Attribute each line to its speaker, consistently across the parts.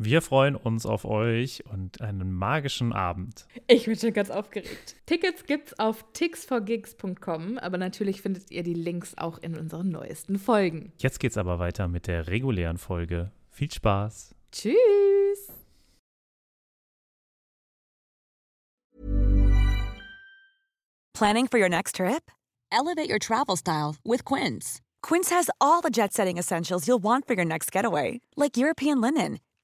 Speaker 1: Wir freuen uns auf euch und einen magischen Abend.
Speaker 2: Ich bin schon ganz aufgeregt. Tickets gibt's auf tixforgigs.com, aber natürlich findet ihr die Links auch in unseren neuesten Folgen.
Speaker 1: Jetzt geht's aber weiter mit der regulären Folge. Viel Spaß.
Speaker 2: Tschüss.
Speaker 3: Planning for your next trip? Elevate your travel style with Quince. Quince has all the jet-setting essentials you'll want for your next getaway, like European linen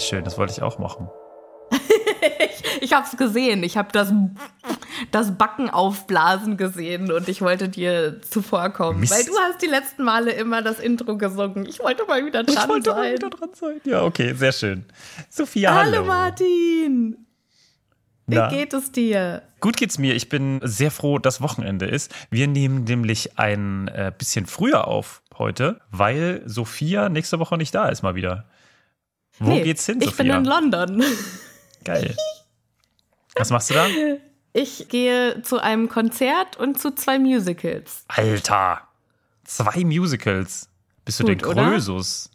Speaker 1: Sehr schön, das wollte ich auch machen.
Speaker 2: ich ich habe es gesehen. Ich habe das, das Backen aufblasen gesehen und ich wollte dir zuvorkommen.
Speaker 1: Mist.
Speaker 2: Weil du hast die letzten Male immer das Intro gesungen. Ich wollte mal wieder dran
Speaker 1: ich wollte
Speaker 2: sein.
Speaker 1: mal wieder dran sein. Ja, okay, sehr schön. Sophia, hallo.
Speaker 2: Hallo Martin. Wie
Speaker 1: Na?
Speaker 2: geht es dir?
Speaker 1: Gut geht's mir. Ich bin sehr froh, dass Wochenende ist. Wir nehmen nämlich ein äh, bisschen früher auf heute, weil Sophia nächste Woche nicht da ist mal wieder. Wo
Speaker 2: Nee,
Speaker 1: geht's hin,
Speaker 2: Ich
Speaker 1: Sophia?
Speaker 2: bin in London.
Speaker 1: Geil. Was machst du da?
Speaker 2: Ich gehe zu einem Konzert und zu zwei Musicals.
Speaker 1: Alter, zwei Musicals. Bist du
Speaker 2: Gut,
Speaker 1: der
Speaker 2: oder?
Speaker 1: Krösus?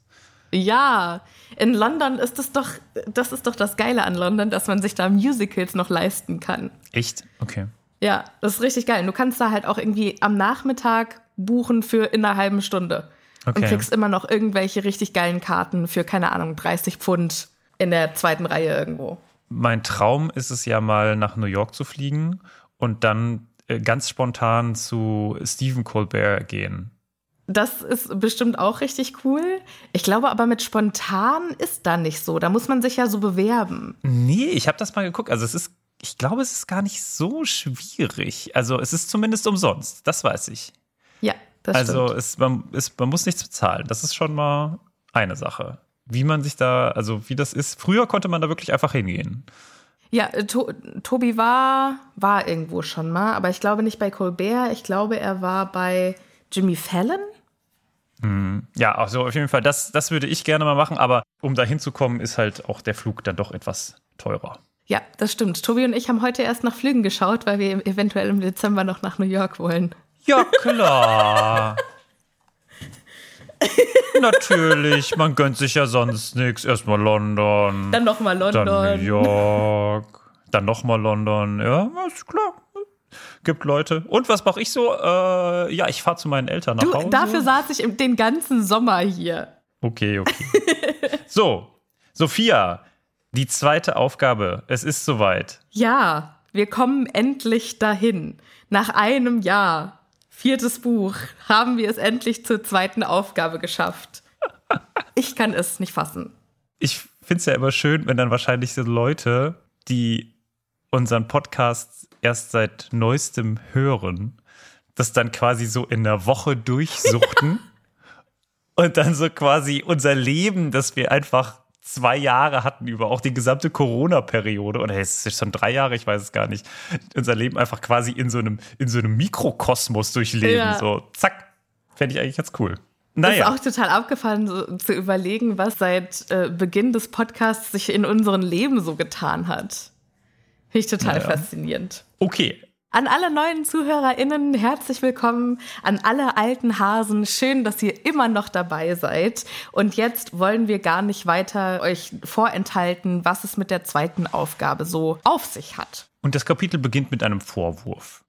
Speaker 2: Ja, in London ist es doch, das ist doch das Geile an London, dass man sich da Musicals noch leisten kann.
Speaker 1: Echt? Okay.
Speaker 2: Ja, das ist richtig geil. Du kannst da halt auch irgendwie am Nachmittag buchen für in einer halben Stunde. Und
Speaker 1: Okay.
Speaker 2: kriegst immer noch irgendwelche richtig geilen Karten für, keine Ahnung, 30 Pfund in der zweiten Reihe irgendwo.
Speaker 1: mein Traum ist es ja mal nach New York zu fliegen und dann äh, ganz spontan zu Stephen Colbert gehen.
Speaker 2: Das ist bestimmt auch richtig cool. Ich glaube aber mit spontan ist da nicht so. Da muss man sich ja so bewerben.
Speaker 1: Nee, ich habe das mal geguckt. Also es ist, ich glaube, es ist gar nicht so schwierig. Also es ist zumindest umsonst. Das weiß ich.
Speaker 2: Ja, das
Speaker 1: also es, man, es, man muss nichts bezahlen. Das ist schon mal eine Sache. Wie man sich da, also wie das ist. Früher konnte man da wirklich einfach hingehen.
Speaker 2: Ja, äh, to Tobi war, war irgendwo schon mal, aber ich glaube nicht bei Colbert. Ich glaube, er war bei Jimmy Fallon.
Speaker 1: Ja, also auf jeden Fall, das, das würde ich gerne mal machen, aber um da hinzukommen, ist halt auch der Flug dann doch etwas teurer.
Speaker 2: Ja, das stimmt. Tobi und ich haben heute erst nach Flügen geschaut, weil wir eventuell im Dezember noch nach New York wollen.
Speaker 1: Ja, klar. Natürlich, man gönnt sich ja sonst nichts. Erstmal London,
Speaker 2: Dann nochmal London.
Speaker 1: dann New York, dann nochmal London. Ja, ist klar. Gibt Leute. Und was mache ich so? Äh, ja, ich fahre zu meinen Eltern nach
Speaker 2: Du,
Speaker 1: Hause.
Speaker 2: dafür saß ich den ganzen Sommer hier.
Speaker 1: Okay, okay. so, Sophia, die zweite Aufgabe. Es ist soweit.
Speaker 2: Ja, wir kommen endlich dahin. Nach einem Jahr, viertes Buch, haben wir es endlich zur zweiten Aufgabe geschafft. Ich kann es nicht fassen.
Speaker 1: Ich finde es ja immer schön, wenn dann wahrscheinlich so Leute, die unseren Podcast erst seit neuestem hören, das dann quasi so in der Woche durchsuchten und dann so quasi unser Leben, das wir einfach zwei Jahre hatten über auch die gesamte Corona-Periode oder es ist schon drei Jahre, ich weiß es gar nicht, unser Leben einfach quasi in so einem, in so einem Mikrokosmos durchleben.
Speaker 2: Ja.
Speaker 1: So, zack. Fände ich eigentlich ganz cool. Naja.
Speaker 2: ist auch total abgefahren, so, zu überlegen, was seit äh, Beginn des Podcasts sich in unserem Leben so getan hat. Finde ich total
Speaker 1: Naja.
Speaker 2: faszinierend.
Speaker 1: Okay,
Speaker 2: An alle neuen ZuhörerInnen herzlich willkommen. An alle alten Hasen, schön, dass ihr immer noch dabei seid. Und jetzt wollen wir gar nicht weiter euch vorenthalten, was es mit der zweiten Aufgabe so auf sich hat.
Speaker 1: Und das Kapitel beginnt mit einem Vorwurf.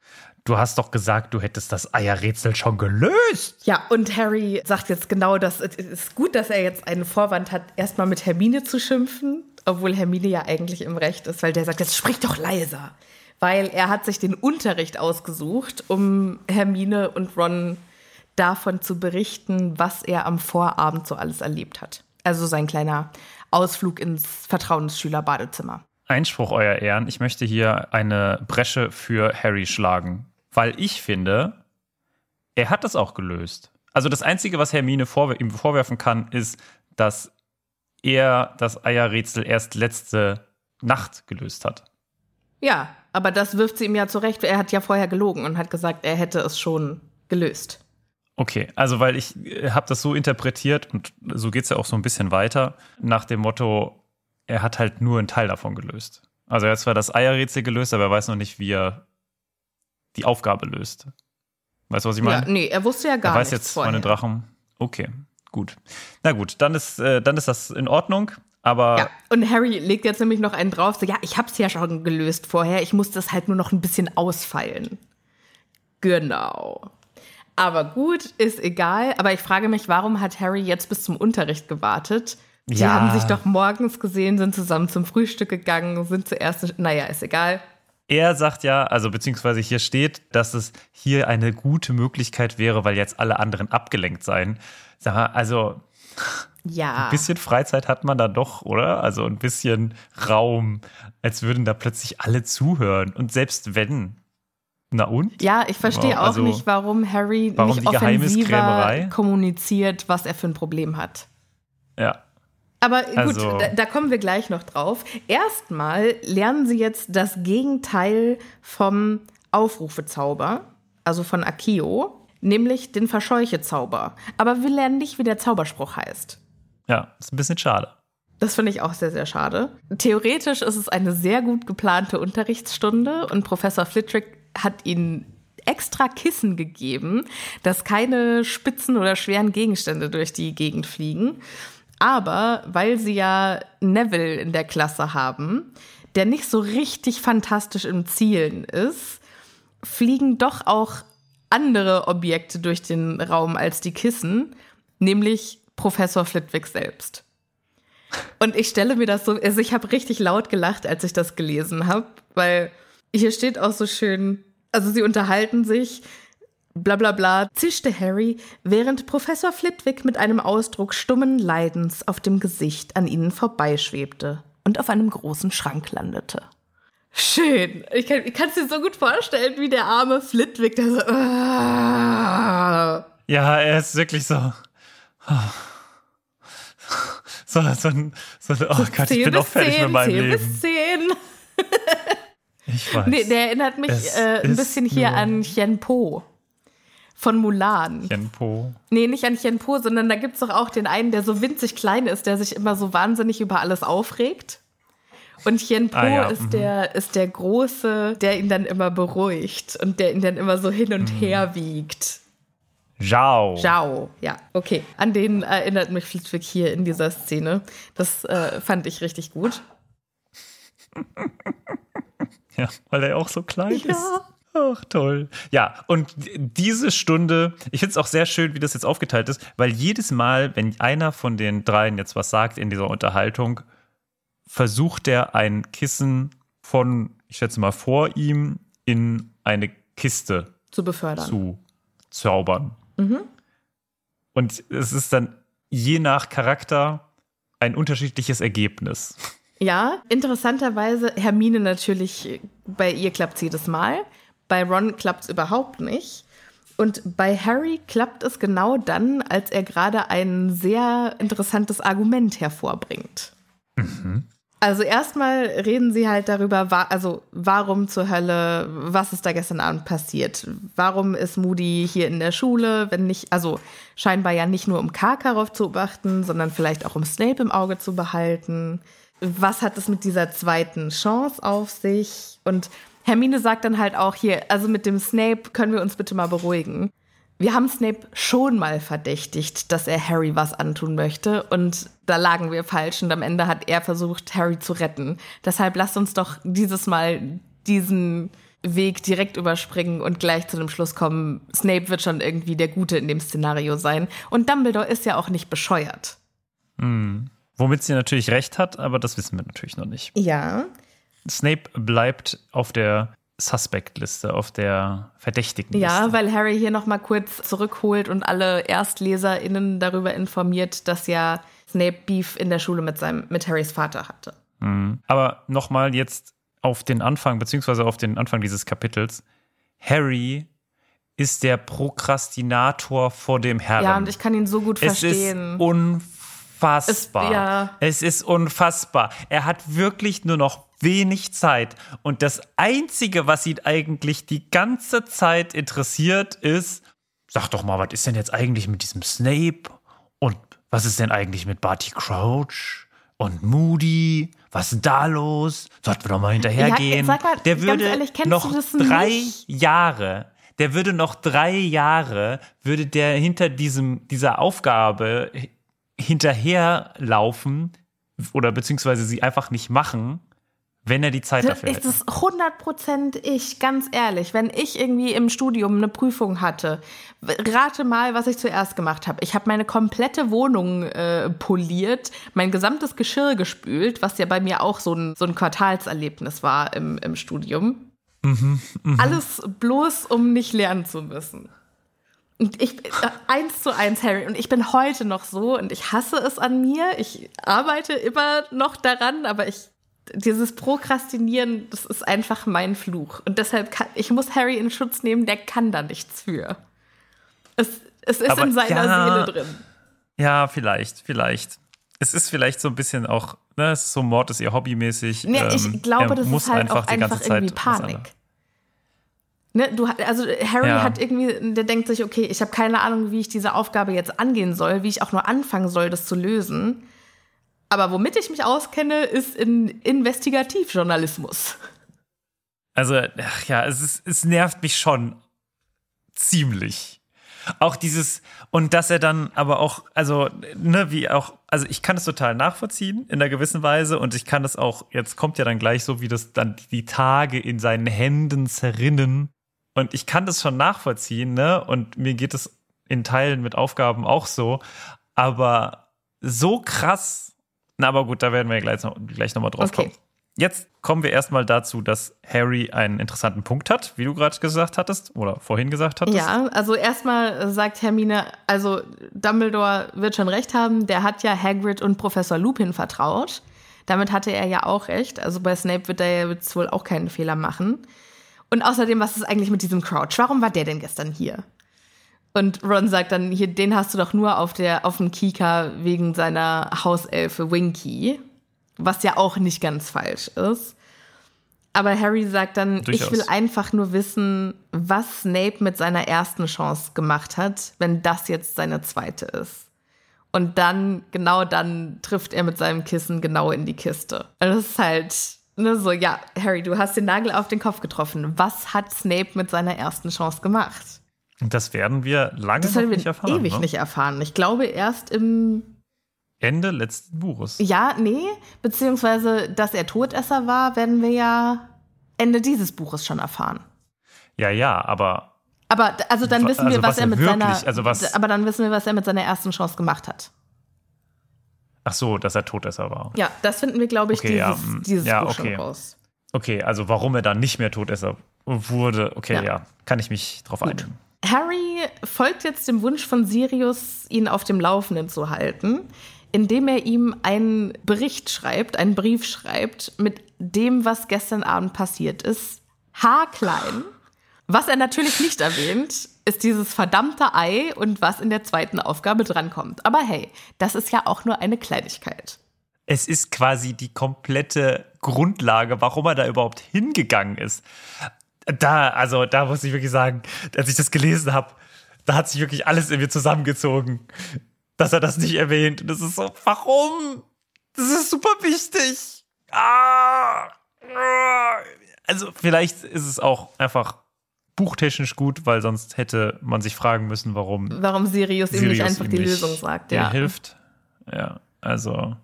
Speaker 1: Du hast doch gesagt, du hättest das Eierrätsel schon gelöst.
Speaker 2: Ja, und Harry sagt jetzt genau, dass es ist gut, dass er jetzt einen Vorwand hat, erstmal mit Hermine zu schimpfen, obwohl Hermine ja eigentlich im Recht ist, weil der sagt, jetzt sprich doch leiser. Weil er hat sich den Unterricht ausgesucht, um Hermine und Ron davon zu berichten, was er am Vorabend so alles erlebt hat. Also sein kleiner Ausflug ins Vertrauensschülerbadezimmer.
Speaker 1: Einspruch, Euer Ehren. Ich möchte hier eine Bresche für Harry schlagen, weil ich finde, er hat das auch gelöst. Also das Einzige, was Hermine vorwer ihm vorwerfen kann, ist, dass er das Eierrätsel erst letzte Nacht gelöst hat.
Speaker 2: Ja, aber das wirft sie ihm ja zurecht. Er hat ja vorher gelogen und hat gesagt, er hätte es schon gelöst.
Speaker 1: Okay, also weil ich habe das so interpretiert und so geht es ja auch so ein bisschen weiter, nach dem Motto, er hat halt nur einen Teil davon gelöst. Also er hat zwar das Eierrätsel gelöst, aber er weiß noch nicht, wie er die Aufgabe löst. Weißt du, was ich meine?
Speaker 2: Ja, nee, er wusste ja gar
Speaker 1: er weiß jetzt
Speaker 2: vorher.
Speaker 1: den Drachen. Okay, gut. Na gut, dann ist, äh, dann ist das in Ordnung, aber
Speaker 2: Ja, und Harry legt jetzt nämlich noch einen drauf, so, ja, ich hab's ja schon gelöst vorher, ich musste es halt nur noch ein bisschen ausfeilen. Genau. Aber gut, ist egal. Aber ich frage mich, warum hat Harry jetzt bis zum Unterricht gewartet? Sie
Speaker 1: Ja.
Speaker 2: haben sich doch morgens gesehen, sind zusammen zum Frühstück gegangen, sind zuerst, naja, ist egal.
Speaker 1: Er sagt ja, also beziehungsweise hier steht, dass es hier eine gute Möglichkeit wäre, weil jetzt alle anderen abgelenkt seien. Sag mal, also
Speaker 2: Ja.
Speaker 1: ein bisschen Freizeit hat man da doch, oder? Also ein bisschen Raum, als würden da plötzlich alle zuhören. Und selbst wenn. Na und?
Speaker 2: Ja, ich verstehe
Speaker 1: Wow,
Speaker 2: auch
Speaker 1: also,
Speaker 2: nicht, warum Harry
Speaker 1: warum
Speaker 2: nicht offensiver kommuniziert, was er für ein Problem hat.
Speaker 1: Ja.
Speaker 2: Aber gut,
Speaker 1: Also-
Speaker 2: da, da kommen wir gleich noch drauf. Erstmal lernen sie jetzt das Gegenteil vom Aufrufezauber, also von Akio, nämlich den Verscheuchezauber. Aber wir lernen nicht, wie der Zauberspruch heißt.
Speaker 1: Ja, ist ein bisschen schade.
Speaker 2: Das finde ich auch sehr, sehr schade. Theoretisch ist es eine sehr gut geplante Unterrichtsstunde und Professor Flitwick hat ihnen extra Kissen gegeben, dass keine spitzen oder schweren Gegenstände durch die Gegend fliegen. Aber weil sie ja Neville in der Klasse haben, der nicht so richtig fantastisch im Zielen ist, fliegen doch auch andere Objekte durch den Raum als die Kissen, nämlich Professor Flitwick selbst. Und ich stelle mir das so, also ich habe richtig laut gelacht, als ich das gelesen habe, weil hier steht auch so schön, also sie unterhalten sich, bla bla bla, zischte Harry, während Professor Flitwick mit einem Ausdruck stummen Leidens auf dem Gesicht an ihnen vorbeischwebte und auf einem großen Schrank landete. Schön. Ich kann es dir so gut vorstellen, wie der arme Flitwick, der so. Ah.
Speaker 1: Ja, er ist wirklich so. So, so, ein, so ein, oh Gott, ich bin auch fertig 10, mit meinem 10 Leben. Bis 10. Ich weiß.
Speaker 2: Nee, der erinnert mich äh, ein bisschen hier an Chen Po von Mulan.
Speaker 1: Chen Po.
Speaker 2: Nee, nicht an Chen Po, sondern da gibt es doch auch den einen, der so winzig klein ist, der sich immer so wahnsinnig über alles aufregt. Und Chen Po ah, ja. ist, mhm. der, ist der Große, der ihn dann immer beruhigt und der ihn dann immer so hin und mhm. her wiegt.
Speaker 1: Zhao.
Speaker 2: Zhao, ja, okay. An den erinnert mich Flitwick hier in dieser Szene. Das äh, fand ich richtig gut.
Speaker 1: ja, weil er auch so klein ja. ist. Ach, toll. Ja, und diese Stunde, ich finde es auch sehr schön, wie das jetzt aufgeteilt ist, weil jedes Mal, wenn einer von den dreien jetzt was sagt in dieser Unterhaltung, versucht er ein Kissen von, ich schätze mal, vor ihm in eine Kiste
Speaker 2: zu befördern.
Speaker 1: Zu zaubern. Mhm. Und es ist dann je nach Charakter ein unterschiedliches Ergebnis.
Speaker 2: Ja, interessanterweise Hermine natürlich, bei ihr klappt es jedes Mal. Bei Ron klappt es überhaupt nicht. Und bei Harry klappt es genau dann, als er gerade ein sehr interessantes Argument hervorbringt. Mhm. Also erstmal reden sie halt darüber, also warum zur Hölle, was ist da gestern Abend passiert? Warum ist Moody hier in der Schule, wenn nicht, also scheinbar ja nicht nur um Karkaroff zu beachten, sondern vielleicht auch um Snape im Auge zu behalten. Was hat es mit dieser zweiten Chance auf sich? Und Hermine sagt dann halt auch hier, also mit dem Snape können wir uns bitte mal beruhigen wir haben Snape schon mal verdächtigt, dass er Harry was antun möchte und da lagen wir falsch und am Ende hat er versucht, Harry zu retten. Deshalb lasst uns doch dieses Mal diesen Weg direkt überspringen und gleich zu dem Schluss kommen, Snape wird schon irgendwie der Gute in dem Szenario sein. Und Dumbledore ist ja auch nicht bescheuert.
Speaker 1: Mhm. Womit sie natürlich recht hat, aber das wissen wir natürlich noch nicht.
Speaker 2: Ja.
Speaker 1: Snape bleibt auf der Suspect-Liste, auf der verdächtigen
Speaker 2: Liste. Ja, weil Harry hier nochmal kurz zurückholt und alle ErstleserInnen darüber informiert, dass ja Snape Beef in der Schule mit, seinem, mit Harrys Vater hatte.
Speaker 1: Mhm. Aber nochmal jetzt auf den Anfang, beziehungsweise auf den Anfang dieses Kapitels. Harry ist der Prokrastinator vor dem Herrn.
Speaker 2: Ja, und ich kann ihn so gut
Speaker 1: es
Speaker 2: verstehen.
Speaker 1: Es ist unfassbar. Es, ja. es ist unfassbar. Er hat wirklich nur noch wenig Zeit. Und das Einzige, was ihn eigentlich die ganze Zeit interessiert, ist, sag doch mal, was ist denn jetzt eigentlich mit diesem Snape? Und was ist denn eigentlich mit Barty Crouch und Moody? Was ist da los? Sollten wir doch mal hinterhergehen. Ja, mal, der würde ehrlich, noch drei nicht? Jahre, der würde noch drei Jahre, würde der hinter diesem, dieser Aufgabe hinterherlaufen oder beziehungsweise sie einfach nicht machen wenn er die Zeit dafür hätte.
Speaker 2: Das ist 100% ich, ganz ehrlich. Wenn ich irgendwie im Studium eine Prüfung hatte, rate mal, was ich zuerst gemacht habe. Ich habe meine komplette Wohnung äh, poliert, mein gesamtes Geschirr gespült, was ja bei mir auch so ein, so ein Quartalserlebnis war im, im Studium. Mhm, mh. Alles bloß, um nicht lernen zu müssen. Und ich, äh, eins zu eins, Harry. Und ich bin heute noch so und ich hasse es an mir. Ich arbeite immer noch daran, aber ich dieses Prokrastinieren, das ist einfach mein Fluch. Und deshalb kann, ich muss Harry in Schutz nehmen, der kann da nichts für. Es, es ist Aber in seiner ja, Seele drin.
Speaker 1: Ja, vielleicht, vielleicht. Es ist vielleicht so ein bisschen auch, ne, es ist so Mord ist ihr hobbymäßig.
Speaker 2: Nee, ich ähm, glaube, das ist halt einfach auch einfach irgendwie Panik. Ne, du, also Harry ja. hat irgendwie, der denkt sich, okay, ich habe keine Ahnung, wie ich diese Aufgabe jetzt angehen soll, wie ich auch nur anfangen soll, das zu lösen. Aber womit ich mich auskenne, ist in Investigativjournalismus.
Speaker 1: Also, ach ja, es, ist, es nervt mich schon ziemlich. Auch dieses, und dass er dann aber auch, also, ne, wie auch, also ich kann es total nachvollziehen in einer gewissen Weise und ich kann das auch, jetzt kommt ja dann gleich so, wie das dann die Tage in seinen Händen zerrinnen. Und ich kann das schon nachvollziehen, ne? Und mir geht es in Teilen mit Aufgaben auch so. Aber so krass Na, aber gut, da werden wir gleich noch, gleich noch mal drauf
Speaker 2: Okay.
Speaker 1: kommen. Jetzt kommen wir erstmal dazu, dass Harry einen interessanten Punkt hat, wie du gerade gesagt hattest oder vorhin gesagt hattest.
Speaker 2: Ja, also erstmal sagt Hermine, also Dumbledore wird schon recht haben, der hat ja Hagrid und Professor Lupin vertraut. Damit hatte er ja auch recht. Also bei Snape wird er jetzt wohl auch keinen Fehler machen. Und außerdem, was ist eigentlich mit diesem Crouch? Warum war der denn gestern hier? Und Ron sagt dann, hier, den hast du doch nur auf, der, auf dem Kika wegen seiner Hauselfe Winky. Was ja auch nicht ganz falsch ist. Aber Harry sagt dann,
Speaker 1: Durchaus.
Speaker 2: ich will einfach nur wissen, was Snape mit seiner ersten Chance gemacht hat, wenn das jetzt seine zweite ist. Und dann, genau dann, trifft er mit seinem Kissen genau in die Kiste. Und das ist halt, ne, so, ja, Harry, du hast den Nagel auf den Kopf getroffen. Was hat Snape mit seiner ersten Chance gemacht?
Speaker 1: Und das werden wir lange
Speaker 2: Das werden wir
Speaker 1: nicht erfahren.
Speaker 2: ewig
Speaker 1: ne?
Speaker 2: nicht erfahren. Ich glaube erst im,
Speaker 1: Ende letzten Buches.
Speaker 2: ja, nee, beziehungsweise, dass er Todesser war, werden wir ja Ende dieses Buches schon erfahren.
Speaker 1: Ja, ja, aber
Speaker 2: Aber also dann wissen wir,
Speaker 1: also
Speaker 2: was,
Speaker 1: was
Speaker 2: er mit
Speaker 1: wirklich-
Speaker 2: seiner,
Speaker 1: also was-
Speaker 2: aber dann wissen wir, was er mit seiner ersten Chance gemacht hat.
Speaker 1: ach so, dass er Todesser war.
Speaker 2: Ja, das finden wir, glaube ich,
Speaker 1: Okay, ja,
Speaker 2: dieses,
Speaker 1: mm,
Speaker 2: dieses
Speaker 1: ja,
Speaker 2: Buch
Speaker 1: okay.
Speaker 2: schon raus.
Speaker 1: Okay, also warum er dann nicht mehr Todesser wurde, okay,
Speaker 2: Ja.
Speaker 1: ja, kann ich mich drauf einigen.
Speaker 2: Harry folgt jetzt dem Wunsch von Sirius, ihn auf dem Laufenden zu halten, indem er ihm einen Bericht schreibt, einen Brief schreibt mit dem, was gestern Abend passiert ist. Haarklein. Was er natürlich nicht erwähnt, ist dieses verdammte Ei und was in der zweiten Aufgabe drankommt. Aber hey, das ist ja auch nur eine Kleinigkeit.
Speaker 1: Es ist quasi die komplette Grundlage, warum er da überhaupt hingegangen ist. Da, also da muss ich wirklich sagen, als ich das gelesen habe, da hat sich wirklich alles in mir zusammengezogen, dass er das nicht erwähnt. Und das ist so, warum? Das ist super wichtig. Ah, ah. Also vielleicht ist es auch einfach buchtechnisch gut, weil sonst hätte man sich fragen müssen, warum
Speaker 2: Warum Sirius, ihm nicht
Speaker 1: Sirius
Speaker 2: einfach
Speaker 1: ihm
Speaker 2: die
Speaker 1: nicht
Speaker 2: Lösung sagt.
Speaker 1: der
Speaker 2: Ja.
Speaker 1: hilft. Ja, also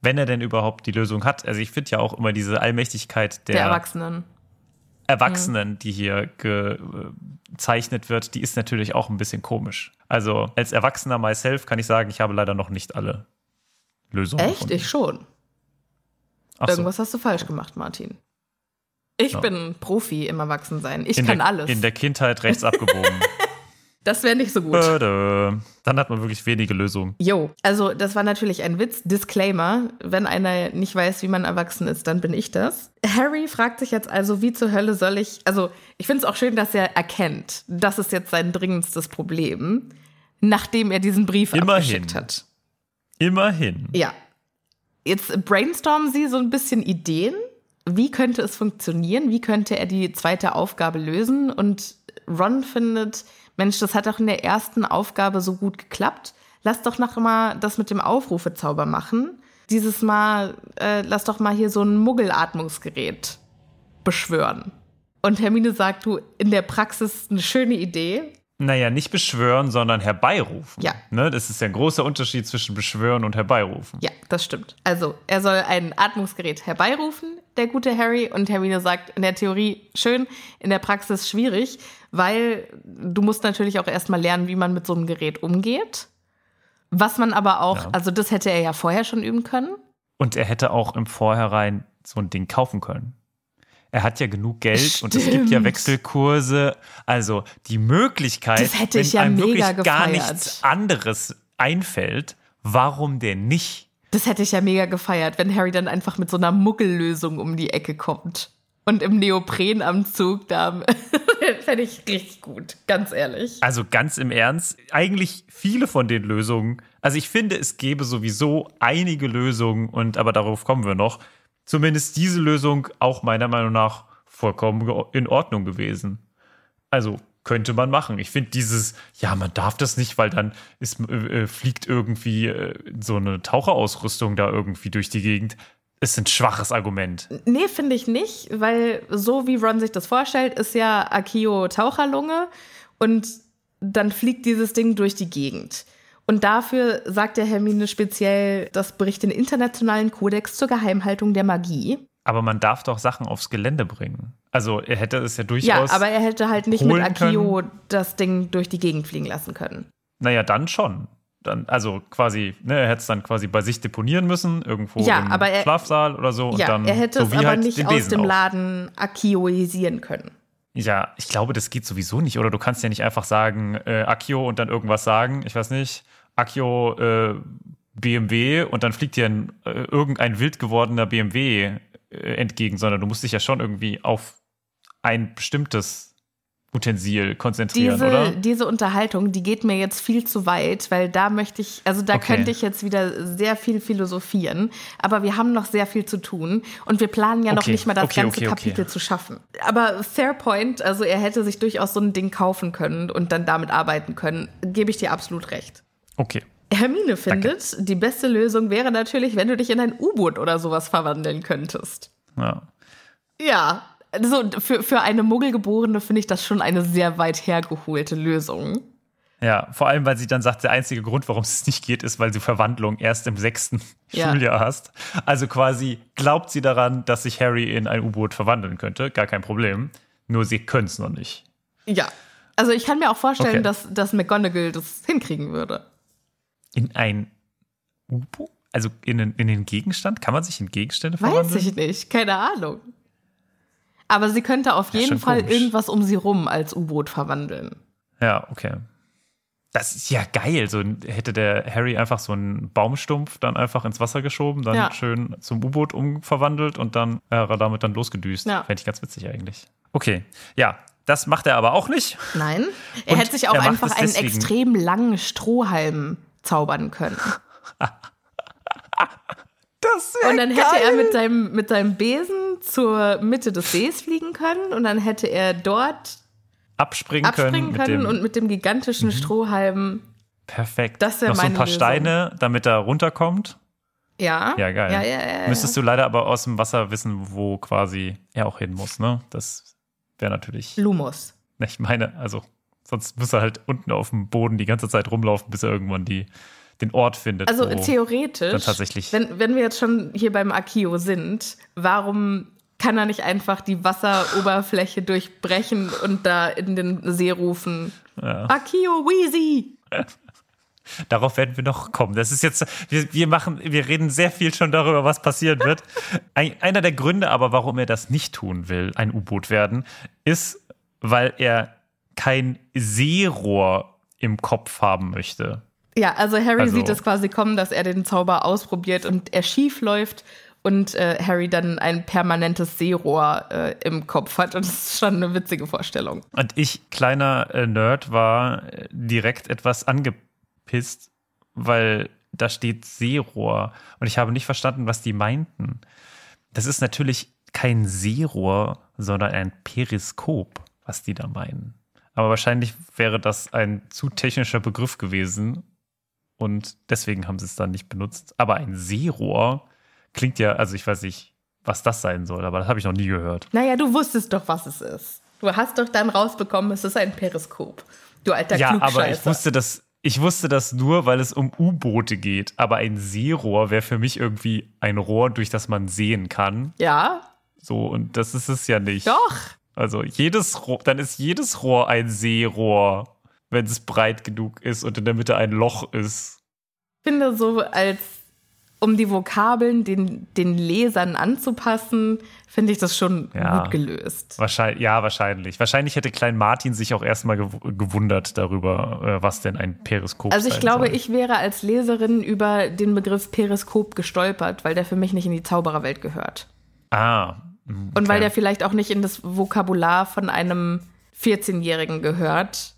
Speaker 1: wenn er denn überhaupt die Lösung hat. Also ich finde ja auch immer diese Allmächtigkeit der,
Speaker 2: Der Erwachsenen.
Speaker 1: Erwachsenen, die hier gezeichnet wird, die ist natürlich auch ein bisschen komisch. Also als Erwachsener myself kann ich sagen, ich habe leider noch nicht alle Lösungen
Speaker 2: Echt?
Speaker 1: gefunden.
Speaker 2: Ich schon.
Speaker 1: Ach so.
Speaker 2: Irgendwas hast du falsch gemacht, Martin. Ich
Speaker 1: Ja.
Speaker 2: bin Profi im Erwachsensein. Ich
Speaker 1: in
Speaker 2: kann
Speaker 1: der,
Speaker 2: alles.
Speaker 1: In der Kindheit rechts abgebogen.
Speaker 2: das wäre nicht so gut.
Speaker 1: Dann hat man wirklich wenige Lösungen.
Speaker 2: Jo, also das war natürlich ein Witz. Disclaimer, wenn einer nicht weiß, wie man erwachsen ist, dann bin ich das. Harry fragt sich jetzt also, wie zur Hölle soll ich, also ich finde es auch schön, dass er erkennt, das ist jetzt sein dringendstes Problem, nachdem er diesen Brief
Speaker 1: Immerhin.
Speaker 2: abgeschickt hat.
Speaker 1: Immerhin.
Speaker 2: Ja. Jetzt brainstormen Sie so ein bisschen Ideen. Wie könnte es funktionieren? Wie könnte er die zweite Aufgabe lösen? Und Ron findet, Mensch, das hat doch in der ersten Aufgabe so gut geklappt. Lass doch noch mal das mit dem Aufrufezauber machen. Dieses Mal, äh, lass doch mal hier so ein Muggelatmungsgerät beschwören. Und Hermine sagt, du, in der Praxis eine schöne Idee.
Speaker 1: Naja, nicht beschwören, sondern herbeirufen.
Speaker 2: Ja.
Speaker 1: Ne? Das ist ja ein großer Unterschied zwischen beschwören und herbeirufen.
Speaker 2: Ja, das stimmt. Also, er soll ein Atmungsgerät herbeirufen, der gute Harry. Und Hermine sagt, in der Theorie schön, in der Praxis schwierig, weil du musst natürlich auch erstmal lernen, wie man mit so einem Gerät umgeht. Was man aber auch,
Speaker 1: Ja.
Speaker 2: also das hätte er ja vorher schon üben können.
Speaker 1: Und er hätte auch im Vorhinein so ein Ding kaufen können. Er hat ja genug Geld und es gibt ja
Speaker 2: Stimmt.
Speaker 1: Wechselkurse. Also die Möglichkeit,
Speaker 2: Das hätte
Speaker 1: wenn
Speaker 2: ich ja
Speaker 1: einem wirklich gar
Speaker 2: gefeiert.
Speaker 1: nichts anderes einfällt, warum denn nicht?
Speaker 2: Das hätte ich ja mega gefeiert, wenn Harry dann einfach mit so einer Muggellösung um die Ecke kommt. Und im Neoprenanzug da. Fände ich richtig gut, ganz ehrlich.
Speaker 1: Also ganz im Ernst, eigentlich viele von den Lösungen, also ich finde, es gäbe sowieso einige Lösungen und aber darauf kommen wir noch. Zumindest diese Lösung auch meiner Meinung nach vollkommen in Ordnung gewesen. Also könnte man machen. Ich finde dieses, ja, man darf das nicht, weil dann ist, äh, äh, fliegt irgendwie äh, so eine Taucherausrüstung da irgendwie durch die Gegend. Ist ein schwaches Argument.
Speaker 2: Nee, finde ich nicht, weil so wie Ron sich das vorstellt, ist ja Akio Taucherlunge und dann fliegt dieses Ding durch die Gegend. Und dafür sagt der Hermine speziell, das bricht den internationalen Kodex zur Geheimhaltung der Magie.
Speaker 1: Aber man darf doch Sachen aufs Gelände bringen. Also er hätte es ja durchaus.
Speaker 2: Ja, aber er hätte halt nicht mit Akio das Ding durch die Gegend fliegen lassen können.
Speaker 1: Naja, dann schon. dann, also quasi, ne, er hätte es dann quasi bei sich deponieren müssen, irgendwo
Speaker 2: Ja,
Speaker 1: im
Speaker 2: aber er-
Speaker 1: Schlafsaal oder so.
Speaker 2: Ja,
Speaker 1: dann,
Speaker 2: er hätte
Speaker 1: so
Speaker 2: es aber
Speaker 1: halt
Speaker 2: nicht aus dem. Laden akioisieren können.
Speaker 1: Ja, ich glaube, das geht sowieso nicht. Oder du kannst ja nicht einfach sagen, äh, Akio und dann irgendwas sagen. Ich weiß nicht, Akio äh, BMW und dann fliegt dir ein, äh, irgendein wild gewordener BMW äh, entgegen, sondern du musst dich ja schon irgendwie auf ein bestimmtes Utensil konzentrieren,
Speaker 2: Diese,
Speaker 1: oder?
Speaker 2: diese Unterhaltung, die geht mir jetzt viel zu weit, weil da möchte ich, also da
Speaker 1: Okay.
Speaker 2: könnte ich jetzt wieder sehr viel philosophieren, aber wir haben noch sehr viel zu tun und wir planen ja noch
Speaker 1: Okay,
Speaker 2: nicht mal das
Speaker 1: okay,
Speaker 2: ganze. Kapitel zu schaffen. Aber fair point, also er hätte sich durchaus so ein Ding kaufen können und dann damit arbeiten können, gebe ich dir absolut recht.
Speaker 1: Okay.
Speaker 2: Hermine findet, die beste Lösung wäre natürlich, wenn du dich in ein U-Boot oder sowas verwandeln könntest.
Speaker 1: Ja.
Speaker 2: Ja, also für, für eine Muggelgeborene finde ich das schon eine sehr weit hergeholte Lösung.
Speaker 1: Ja, vor allem, weil sie dann sagt, der einzige Grund, warum es nicht geht, ist, weil du Verwandlung erst im sechsten
Speaker 2: Ja.
Speaker 1: Schuljahr hast. Also quasi glaubt sie daran, dass sich Harry in ein U-Boot verwandeln könnte. Gar kein Problem. Nur sie können es noch nicht.
Speaker 2: Ja. Also ich kann mir auch vorstellen,
Speaker 1: Okay.
Speaker 2: dass, dass McGonagall das hinkriegen würde.
Speaker 1: In ein U-Boot? Also in den, in den Gegenstand? Kann man sich in Gegenstände
Speaker 2: Weiß
Speaker 1: verwandeln?
Speaker 2: ich nicht, keine Ahnung. Aber sie könnte auf
Speaker 1: Ja,
Speaker 2: jeden Fall
Speaker 1: komisch.
Speaker 2: irgendwas um sie rum als U-Boot verwandeln.
Speaker 1: Ja, okay. Das ist ja geil. So hätte der Harry einfach so einen Baumstumpf dann einfach ins Wasser geschoben, dann
Speaker 2: Ja.
Speaker 1: schön zum U-Boot umverwandelt und dann wäre er damit dann losgedüst.
Speaker 2: Ja.
Speaker 1: Fände ich ganz witzig eigentlich. Okay, ja, das macht er aber auch nicht.
Speaker 2: Nein, er
Speaker 1: Und
Speaker 2: hätte sich auch einfach einen extrem langen Strohhalm zaubern können.
Speaker 1: Das
Speaker 2: Und dann hätte er mit seinem, mit seinem Besen zur Mitte des Sees fliegen können und dann hätte er dort
Speaker 1: abspringen,
Speaker 2: abspringen
Speaker 1: können,
Speaker 2: können
Speaker 1: mit
Speaker 2: und mit dem gigantischen Strohhalm.
Speaker 1: perfekt.
Speaker 2: Das
Speaker 1: Noch so ein paar
Speaker 2: Lösung.
Speaker 1: Steine, damit er runterkommt.
Speaker 2: Ja.
Speaker 1: Ja, geil.
Speaker 2: Ja, ja, ja.
Speaker 1: Müsstest du leider aber aus dem Wasser wissen, wo quasi er auch hin muss, ne? Das wäre natürlich.
Speaker 2: Lumos.
Speaker 1: Ich meine, also, sonst muss er halt unten auf dem Boden die ganze Zeit rumlaufen, bis er irgendwann die, den Ort findet.
Speaker 2: Also theoretisch,
Speaker 1: dann tatsächlich-
Speaker 2: wenn, wenn wir jetzt schon hier beim Akio sind, warum kann er nicht einfach die Wasseroberfläche durchbrechen und da in den See rufen?
Speaker 1: Ja.
Speaker 2: Akio Weezy!
Speaker 1: Darauf werden wir noch kommen. Das ist jetzt, wir, wir machen, wir reden sehr viel schon darüber, was passieren wird. Ein, einer der Gründe aber, warum er das nicht tun will, ein U-Boot werden, ist, weil er kein Seerohr im Kopf haben möchte.
Speaker 2: Ja, also Harry
Speaker 1: Also-
Speaker 2: sieht es quasi kommen, dass er den Zauber ausprobiert und er schief läuft und äh, Harry dann ein permanentes Seerohr äh, im Kopf hat. Und das ist schon eine witzige Vorstellung.
Speaker 1: Und ich, kleiner äh, Nerd, war äh, direkt etwas angepisst, weil da steht Seerohr. Und ich habe nicht verstanden, was die meinten. Das ist natürlich kein Seerohr, sondern ein Periskop, was die da meinen. Aber wahrscheinlich wäre das ein zu technischer Begriff gewesen. Und deswegen haben sie es dann nicht benutzt. Aber ein Seerohr klingt ja, also ich weiß nicht, was das sein soll, aber das habe ich noch nie gehört.
Speaker 2: Naja, du wusstest doch, was es ist. Du hast doch dann rausbekommen, es ist ein Periskop. Du alter
Speaker 1: Ja, aber ich wusste das, ich wusste das nur, weil es um U-Boote geht. Aber ein Seerohr wäre für mich irgendwie ein Rohr, durch das man sehen kann.
Speaker 2: Ja,
Speaker 1: So, und das ist es ja nicht.
Speaker 2: doch.
Speaker 1: Also jedes Rohr, dann ist jedes Rohr ein Seerohr, wenn es breit genug ist und in der Mitte ein Loch ist.
Speaker 2: Ich finde so, als um die Vokabeln den, den Lesern anzupassen, finde ich das schon
Speaker 1: Ja.
Speaker 2: gut gelöst.
Speaker 1: Wahrscheinlich, ja, wahrscheinlich. Wahrscheinlich hätte Klein Martin sich auch erstmal gew gewundert darüber, äh, was denn ein Periskop
Speaker 2: Also ich glaube,
Speaker 1: soll.
Speaker 2: ich wäre als Leserin über den Begriff Periskop gestolpert, weil der für mich nicht in die Zaubererwelt gehört.
Speaker 1: Ah. Mm,
Speaker 2: Und weil
Speaker 1: okay.
Speaker 2: der vielleicht auch nicht in das Vokabular von einem 14-Jährigen gehört.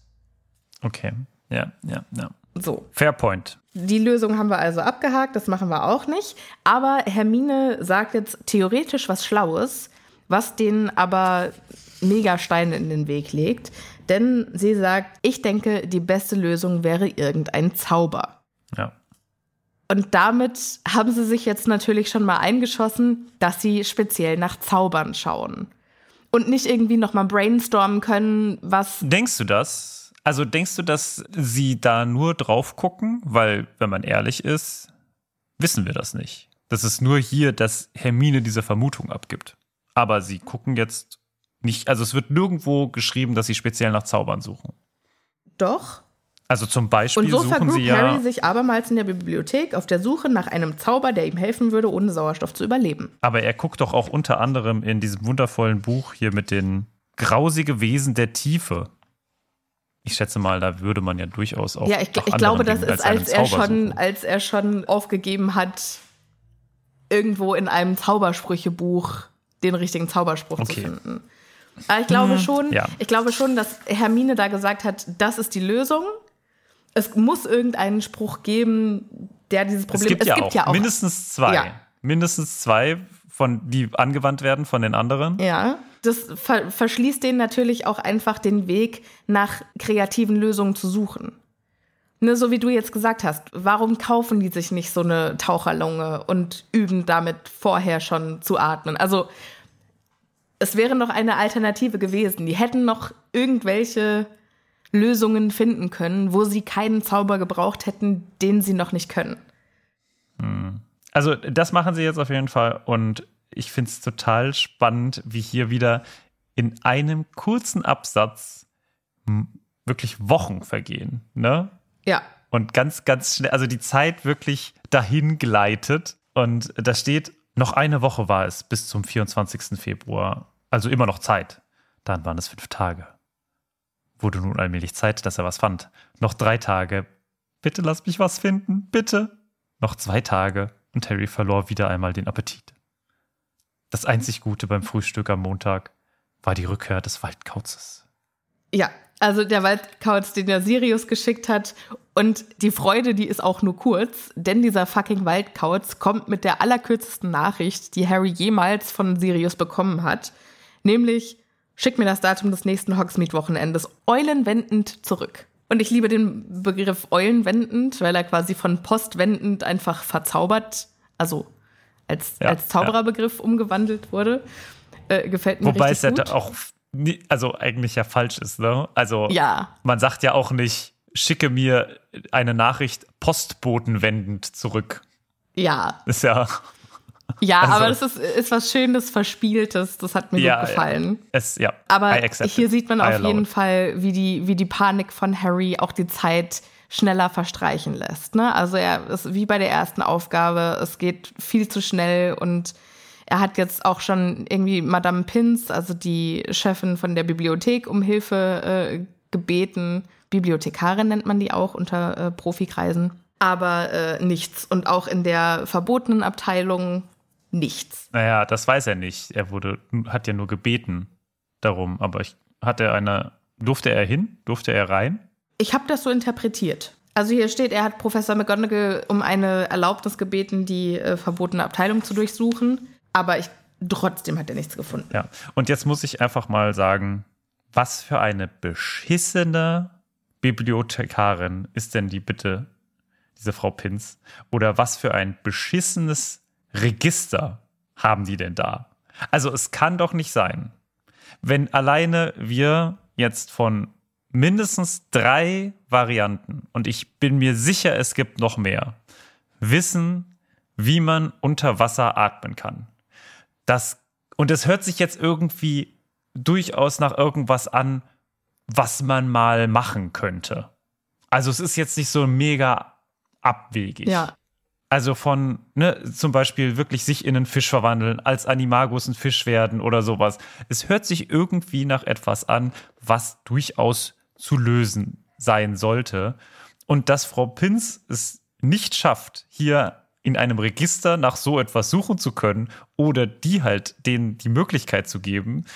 Speaker 1: Okay. Ja, ja, ja.
Speaker 2: So.
Speaker 1: Fair point.
Speaker 2: Die Lösung haben wir also abgehakt, das machen wir auch nicht. Aber Hermine sagt jetzt theoretisch was Schlaues, was denen aber mega Steine in den Weg legt. Denn sie sagt, ich denke, die beste Lösung wäre irgendein Zauber.
Speaker 1: Ja.
Speaker 2: Und damit haben sie sich jetzt natürlich schon mal eingeschossen, dass sie speziell nach Zaubern schauen. Und nicht irgendwie nochmal brainstormen können, was.
Speaker 1: Denkst du das? Also denkst du, dass sie da nur drauf gucken? Weil, wenn man ehrlich ist, wissen wir das nicht. Das ist nur hier, dass Hermine diese Vermutung abgibt. Aber sie gucken jetzt nicht, also es wird nirgendwo geschrieben, dass sie speziell nach Zaubern suchen.
Speaker 2: Doch.
Speaker 1: Also zum Beispiel
Speaker 2: Und so
Speaker 1: suchen
Speaker 2: vergrub
Speaker 1: sie ja.
Speaker 2: Harry sich abermals in der Bibliothek auf der Suche nach einem Zauber, der ihm helfen würde, ohne Sauerstoff zu überleben.
Speaker 1: Aber er guckt doch auch unter anderem in diesem wundervollen Buch hier mit den grausige Wesen der Tiefe. Ich schätze mal, da würde man ja durchaus auch.
Speaker 2: ja, ich, ich glaube, das
Speaker 1: Dingen
Speaker 2: ist,
Speaker 1: einen
Speaker 2: als er, schon,
Speaker 1: suchen.
Speaker 2: als er schon aufgegeben hat, irgendwo in einem Zaubersprüchebuch den richtigen Zauberspruch
Speaker 1: Okay.
Speaker 2: zu finden. Aber ich glaube schon,
Speaker 1: ja.
Speaker 2: ich glaube schon, dass Hermine da gesagt hat, das ist die Lösung. Es muss irgendeinen Spruch geben, der dieses
Speaker 1: Es
Speaker 2: Problem.
Speaker 1: gibt, ja, auch mindestens zwei.
Speaker 2: Ja.
Speaker 1: Mindestens zwei, von, die angewandt werden von den anderen.
Speaker 2: Ja, das ver verschließt denen natürlich auch einfach den Weg, nach kreativen Lösungen zu suchen. Ne, so wie du jetzt gesagt hast, warum kaufen die sich nicht so eine Taucherlunge und üben damit vorher schon zu atmen? Also es wäre noch eine Alternative gewesen. Die hätten noch irgendwelche Lösungen finden können, wo sie keinen Zauber gebraucht hätten, den sie noch nicht können.
Speaker 1: Also, das machen sie jetzt auf jeden Fall. Und ich finde es total spannend, wie hier wieder in einem kurzen Absatz wirklich Wochen vergehen. Ne?
Speaker 2: Ja,
Speaker 1: Und ganz, ganz schnell, also die Zeit wirklich dahin gleitet. Und da steht, noch eine Woche war es bis zum 24. Februar. Also immer noch Zeit. Dann waren es fünf Tage. Wurde nun allmählich Zeit, dass er was fand. Noch drei Tage. Bitte lass mich was finden. Bitte. Noch zwei Tage. Und Harry verlor wieder einmal den Appetit. Das einzig Gute beim Frühstück am Montag war die Rückkehr des Waldkauzes.
Speaker 2: Ja, also der Waldkauz, den der Sirius geschickt hat. Und die Freude, die ist auch nur kurz, denn dieser fucking Waldkauz kommt mit der allerkürzesten Nachricht, die Harry jemals von Sirius bekommen hat. Nämlich, schick mir das Datum des nächsten Hogsmeade-Wochenendes eulenwendend zurück. Und ich liebe den Begriff eulenwendend, weil er quasi von postwendend einfach verzaubert, also als,
Speaker 1: Ja,
Speaker 2: als Zaubererbegriff umgewandelt wurde. Äh, gefällt mir
Speaker 1: Wobei es ja
Speaker 2: gut.
Speaker 1: auch also eigentlich ja falsch ist, ne? Also
Speaker 2: Ja.
Speaker 1: man sagt ja auch nicht, schicke mir eine Nachricht postbotenwendend zurück.
Speaker 2: Ja,
Speaker 1: Ist ja,
Speaker 2: Ja,
Speaker 1: Also-
Speaker 2: aber das ist, ist was Schönes, Verspieltes. Das hat mir
Speaker 1: Ja,
Speaker 2: gut gefallen.
Speaker 1: es, ja.
Speaker 2: Aber hier sieht man auf jeden
Speaker 1: it.
Speaker 2: Fall, wie die, wie die Panik von Harry auch die Zeit schneller verstreichen lässt. Ne? Also er ist wie bei der ersten Aufgabe, es geht viel zu schnell und er hat jetzt auch schon irgendwie Madame Pins, also die Chefin von der Bibliothek, um Hilfe äh, gebeten. Bibliothekarin nennt man die auch unter äh, Profikreisen. Aber äh, nichts. Und auch in der verbotenen Abteilung nichts.
Speaker 1: Naja, das weiß er nicht. Er wurde, hat ja nur gebeten darum. Aber ich, hat er eine, durfte er hin? Durfte er rein?
Speaker 2: Ich habe das so interpretiert. Also hier steht, er hat Professor McGonagall um eine Erlaubnis gebeten, die äh, verbotene Abteilung zu durchsuchen. Aber ich, trotzdem hat er nichts gefunden.
Speaker 1: Ja. Und jetzt muss ich einfach mal sagen, was für eine beschissene Bibliothekarin ist denn die bitte, diese Frau Pins? Oder was für ein beschissenes Register haben die denn da? Also es kann doch nicht sein, wenn alleine wir jetzt von mindestens drei Varianten, und ich bin mir sicher, es gibt noch mehr, wissen, wie man unter Wasser atmen kann. Das, und es hört sich jetzt irgendwie durchaus nach irgendwas an, was man mal machen könnte. Also es ist jetzt nicht so mega abwegig.
Speaker 2: Ja.
Speaker 1: Also von, ne, zum Beispiel wirklich sich in einen Fisch verwandeln, als Animagus ein Fisch werden oder sowas. Es hört sich irgendwie nach etwas an, was durchaus zu lösen sein sollte. Und dass Frau Pins es nicht schafft, hier in einem Register nach so etwas suchen zu können oder die halt denen die Möglichkeit zu geben.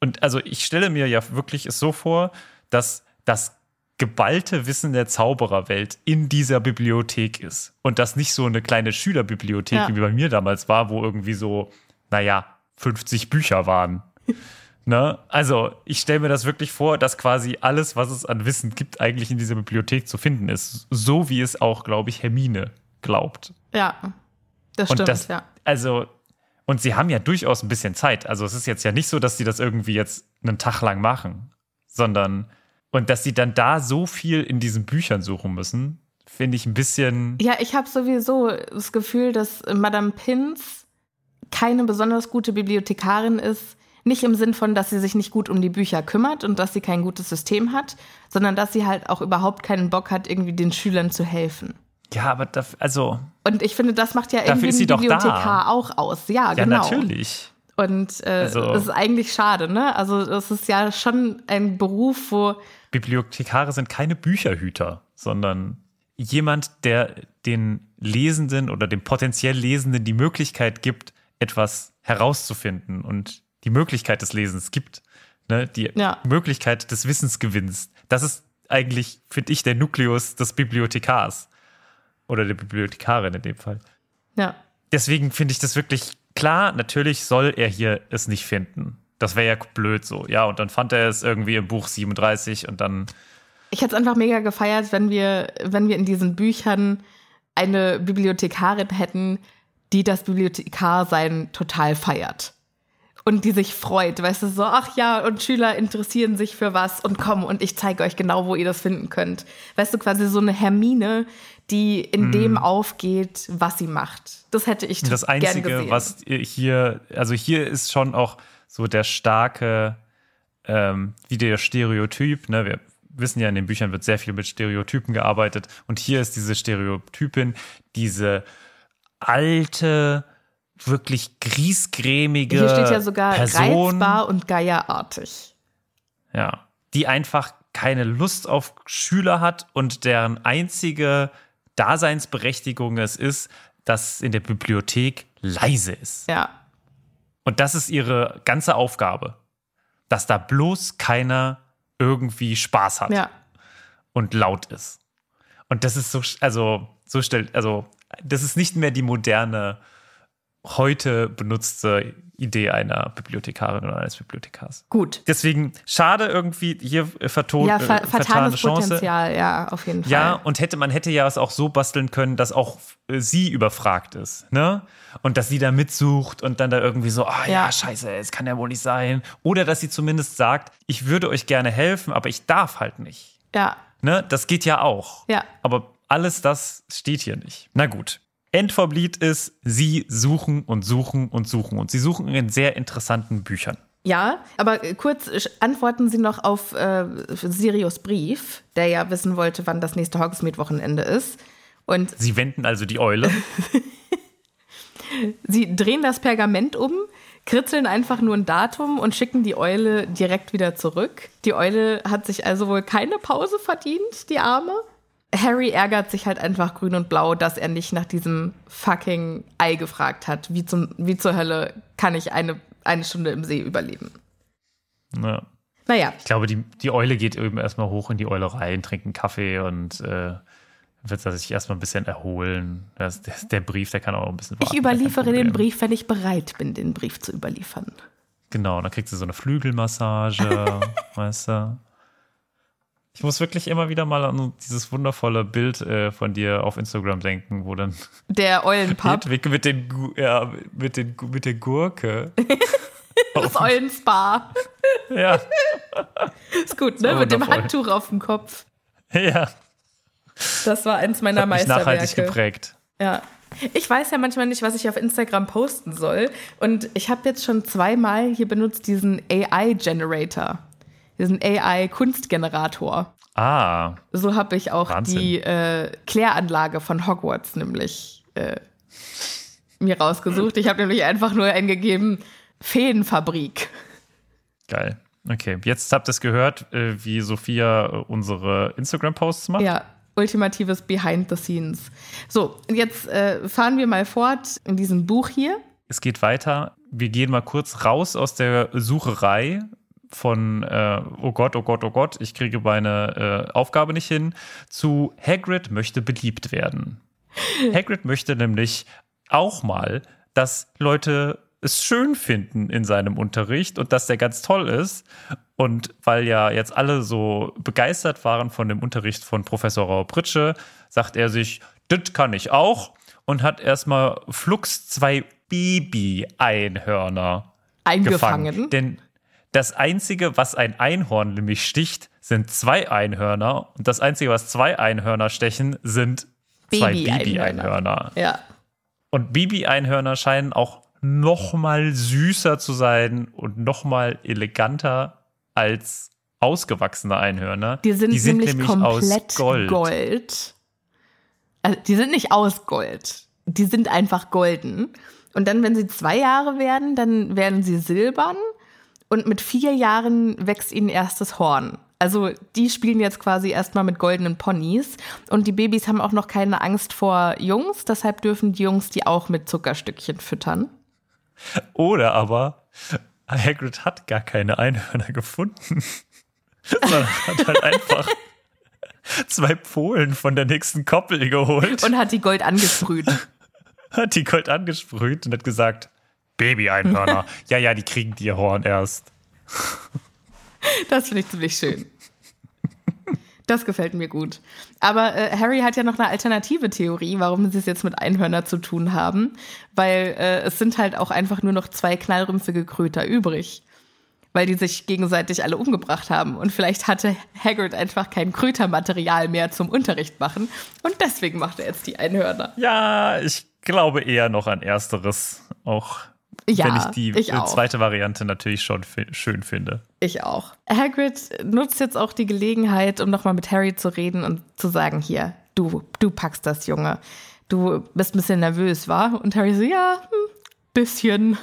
Speaker 1: Und also ich stelle mir ja wirklich es so vor, dass das geballte Wissen der Zaubererwelt in dieser Bibliothek ist. Und das nicht so eine kleine Schülerbibliothek,
Speaker 2: Ja.
Speaker 1: wie bei mir damals war, wo irgendwie so, naja, 50 Bücher waren. ne? Also, ich stelle mir das wirklich vor, dass quasi alles, was es an Wissen gibt, eigentlich in dieser Bibliothek zu finden ist. So wie es auch, glaube ich, Hermine glaubt.
Speaker 2: Ja, das stimmt,
Speaker 1: das,
Speaker 2: ja.
Speaker 1: also, und sie haben ja durchaus ein bisschen Zeit. Also, es ist jetzt ja nicht so, dass sie das irgendwie jetzt einen Tag lang machen, sondern, und dass sie dann da so viel in diesen Büchern suchen müssen, finde ich ein bisschen.
Speaker 2: Ja, ich habe sowieso das Gefühl, dass Madame Pins keine besonders gute Bibliothekarin ist, Nicht im Sinn von, dass sie sich nicht gut um die Bücher kümmert und dass sie kein gutes System hat, sondern dass sie halt auch überhaupt keinen Bock hat, irgendwie den Schülern zu helfen.
Speaker 1: Ja, aber da, also.
Speaker 2: Und ich finde, das macht ja irgendwie
Speaker 1: ist sie doch
Speaker 2: Bibliothekar
Speaker 1: da.
Speaker 2: auch aus. Ja,
Speaker 1: Ja,
Speaker 2: genau.
Speaker 1: natürlich.
Speaker 2: Und äh,
Speaker 1: Also-
Speaker 2: das ist eigentlich schade, ne? Also das ist ja schon ein Beruf, wo
Speaker 1: Bibliothekare sind keine Bücherhüter, sondern jemand, der den Lesenden oder dem potenziell Lesenden die Möglichkeit gibt, etwas herauszufinden und die Möglichkeit des Lesens gibt, ne? die
Speaker 2: Ja.
Speaker 1: Möglichkeit des Wissensgewinns. Das ist eigentlich, finde ich, der Nukleus des Bibliothekars oder der Bibliothekarin in dem Fall.
Speaker 2: ja,
Speaker 1: Deswegen finde ich das wirklich klar. Natürlich soll er hier es nicht finden. Das wäre ja blöd so. Ja, und dann fand er es irgendwie im Buch 37 und dann
Speaker 2: Ich hätte es einfach mega gefeiert, wenn wir, wenn wir in diesen Büchern eine Bibliothekarin hätten, die das Bibliothekarsein total feiert. Und die sich freut, weißt du, so, ach ja, und Schüler interessieren sich für was und kommen und ich zeige euch genau, wo ihr das finden könnt. Weißt du, quasi so eine Hermine, die in dem aufgeht, was sie macht. Das hätte ich
Speaker 1: Mhm. Das Einzige, was hier, also hier ist schon auch so der starke, ähm, wie der Stereotyp, ne? Wir wissen ja, in den Büchern wird sehr viel mit Stereotypen gearbeitet und hier ist diese Stereotypin, diese alte, wirklich griesgrämige
Speaker 2: Hier steht ja sogar
Speaker 1: Person,
Speaker 2: reizbar und geierartig.
Speaker 1: ja, die einfach keine Lust auf Schüler hat und deren einzige Daseinsberechtigung es ist, dass in der Bibliothek leise ist.
Speaker 2: Ja.
Speaker 1: Und das ist ihre ganze Aufgabe. Dass da bloß keiner irgendwie Spaß hat
Speaker 2: Ja.
Speaker 1: und laut ist. Und das ist so, also, so stellt, also, das ist nicht mehr die moderne, heute benutzte Idee einer Bibliothekarin oder eines Bibliothekars.
Speaker 2: Gut.
Speaker 1: Deswegen schade irgendwie hier äh, vertont,
Speaker 2: Ja,
Speaker 1: äh,
Speaker 2: fa
Speaker 1: vertane Chance.
Speaker 2: Potenzial, ja, auf jeden Fall.
Speaker 1: Ja, und hätte man hätte ja es auch so basteln können, dass auch äh, sie überfragt ist, ne? Und dass sie da mitsucht und dann da irgendwie so, ah ja,
Speaker 2: Ja.
Speaker 1: scheiße, es kann ja wohl nicht sein. Oder dass sie zumindest sagt, ich würde euch gerne helfen, aber ich darf halt nicht.
Speaker 2: Ja,
Speaker 1: Ne? Das geht ja auch.
Speaker 2: ja.
Speaker 1: Aber alles das steht hier nicht. Na gut. End vom Lied ist, sie suchen und suchen und suchen. Und sie suchen in sehr interessanten Büchern.
Speaker 2: Ja, aber äh, kurz sch- antworten Sie noch auf äh, Sirius Brief, der ja wissen wollte, wann das nächste Hogsmeade-Wochenende ist. Und
Speaker 1: Sie wenden also die Eule.
Speaker 2: sie drehen das Pergament um, kritzeln einfach nur ein Datum und schicken die Eule direkt wieder zurück. Die Eule hat sich also wohl keine Pause verdient, die Arme. Harry ärgert sich halt einfach grün und blau, dass er nicht nach diesem fucking Ei gefragt hat. Wie, zum, wie zur Hölle kann ich eine, eine Stunde im See überleben?
Speaker 1: Ja.
Speaker 2: Naja,
Speaker 1: Ich glaube, die, die Eule geht eben erstmal hoch in die Eulerei, trinkt einen Kaffee und äh, wird sich erstmal ein bisschen erholen. Das, der, der Brief, der kann auch ein bisschen warten.
Speaker 2: ich überliefere den. Brief, wenn ich bereit bin, den Brief zu überliefern.
Speaker 1: Genau, dann kriegt sie so eine Flügelmassage, weißt du. Ich muss wirklich immer wieder mal an dieses wundervolle Bild äh, von dir auf Instagram denken, wo dann
Speaker 2: Der Eulenpub,
Speaker 1: Hedwig mit, den, ja, mit, den, mit der Gurke.
Speaker 2: das Eulenspa.
Speaker 1: ja,
Speaker 2: Ist gut, ne?
Speaker 1: So
Speaker 2: Mit dem. Handtuch auf dem Kopf.
Speaker 1: ja.
Speaker 2: Das war eins meiner
Speaker 1: mich nachhaltig
Speaker 2: Meisterwerke.
Speaker 1: geprägt.
Speaker 2: Ja. Ich weiß ja manchmal nicht, was ich auf Instagram posten soll. Und ich habe jetzt schon zweimal hier benutzt diesen AI-Generator. Diesen AI-Kunstgenerator.
Speaker 1: Ah,
Speaker 2: So habe ich auch
Speaker 1: Wahnsinn.
Speaker 2: die äh, Kläranlage von Hogwarts nämlich äh, mir rausgesucht. Ich habe nämlich einfach nur eingegeben, Feenfabrik.
Speaker 1: geil. Okay, jetzt habt ihr es gehört, äh, wie Sophia äh, unsere Instagram-Posts macht.
Speaker 2: Ja, ultimatives Behind the Scenes. So, jetzt äh, fahren wir mal fort in diesem Buch hier.
Speaker 1: Es geht weiter. Wir gehen mal kurz raus aus der Sucherei von äh, oh Gott, oh Gott, oh Gott, ich kriege meine äh, Aufgabe nicht hin, zu Hagrid möchte beliebt werden. Hagrid möchte nämlich auch mal, dass Leute es schön finden in seinem Unterricht und dass der ganz toll ist. Und weil ja jetzt alle so begeistert waren von dem Unterricht von Professor Raupritsche, sagt er sich, das kann ich auch und hat erstmal flugs zwei Baby-Einhörner
Speaker 2: Eingefangen.
Speaker 1: gefangen. Denn das Einzige, was ein Einhorn nämlich sticht, sind zwei Einhörner. Und das Einzige, was zwei Einhörner stechen, sind zwei
Speaker 2: Baby-Einhörner.
Speaker 1: Baby-Einhörner.
Speaker 2: Ja.
Speaker 1: Und Baby-Einhörner scheinen auch noch mal süßer zu sein und noch mal eleganter als ausgewachsene Einhörner.
Speaker 2: Die sind, die sind nämlich, komplett Gold. Gold. Also, die sind nicht aus Gold. Die sind einfach golden. Und dann, wenn sie zwei Jahre werden, dann werden sie silbern. Und mit vier Jahren wächst ihnen erstes Horn. Also die spielen jetzt quasi erstmal mit goldenen Ponys. Und die Babys haben auch noch keine Angst vor Jungs. Deshalb dürfen die Jungs die auch mit Zuckerstückchen füttern.
Speaker 1: Oder aber Hagrid hat gar keine Einhörner gefunden. sondern hat halt einfach zwei Polen von der nächsten Koppel geholt.
Speaker 2: Und hat die Gold angesprüht.
Speaker 1: Hat die Gold angesprüht und hat gesagt, Baby-Einhörner. ja, ja, die kriegen ihr Horn erst.
Speaker 2: Das finde ich ziemlich schön. Das gefällt mir gut. Aber äh, Harry hat ja noch eine alternative Theorie, warum sie es jetzt mit Einhörner zu tun haben. Weil äh, es sind halt auch einfach nur noch zwei knallrümpfige Kröter übrig weil die sich gegenseitig alle umgebracht haben. Und vielleicht hatte Hagrid einfach kein Krötermaterial mehr zum Unterricht machen. Und deswegen macht er jetzt die Einhörner.
Speaker 1: Ja, ich glaube eher noch an Ersteres. Auch ja, wenn ich die ich zweite Variante natürlich schon schön finde.
Speaker 2: Ich auch. Hagrid nutzt jetzt auch die Gelegenheit, um nochmal mit Harry zu reden und zu sagen, hier, du, du packst das, Junge. Du bist ein bisschen nervös, war? Und Harry so, ja, hm, bisschen.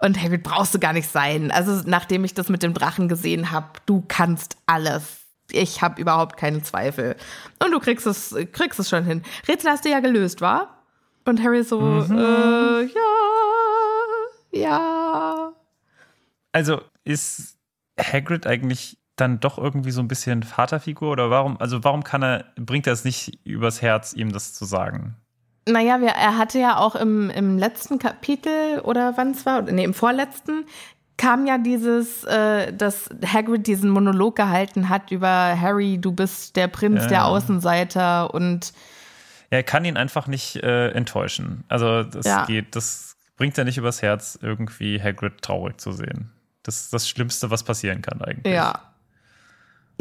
Speaker 2: Und Hagrid brauchst du gar nicht sein. Also nachdem ich das mit dem Drachen gesehen habe, du kannst alles. Ich habe überhaupt keine Zweifel. Und du kriegst es, kriegst es schon hin. Rätsel hast du ja gelöst, war? Und Harry so, mhm. äh, ja, ja.
Speaker 1: Also ist Hagrid eigentlich dann doch irgendwie so ein bisschen Vaterfigur oder warum, also warum kann er, bringt er es nicht übers Herz, ihm das zu sagen?
Speaker 2: Naja, wir, er hatte ja auch im, im letzten Kapitel oder wann es war, nee, im vorletzten, kam ja dieses, äh, dass Hagrid diesen Monolog gehalten hat über Harry, du bist der Prinz ja. der Außenseiter und
Speaker 1: er kann ihn einfach nicht äh, enttäuschen. Also das ja. geht, das bringt ja nicht übers Herz, irgendwie Hagrid traurig zu sehen. Das ist das Schlimmste, was passieren kann eigentlich.
Speaker 2: Ja.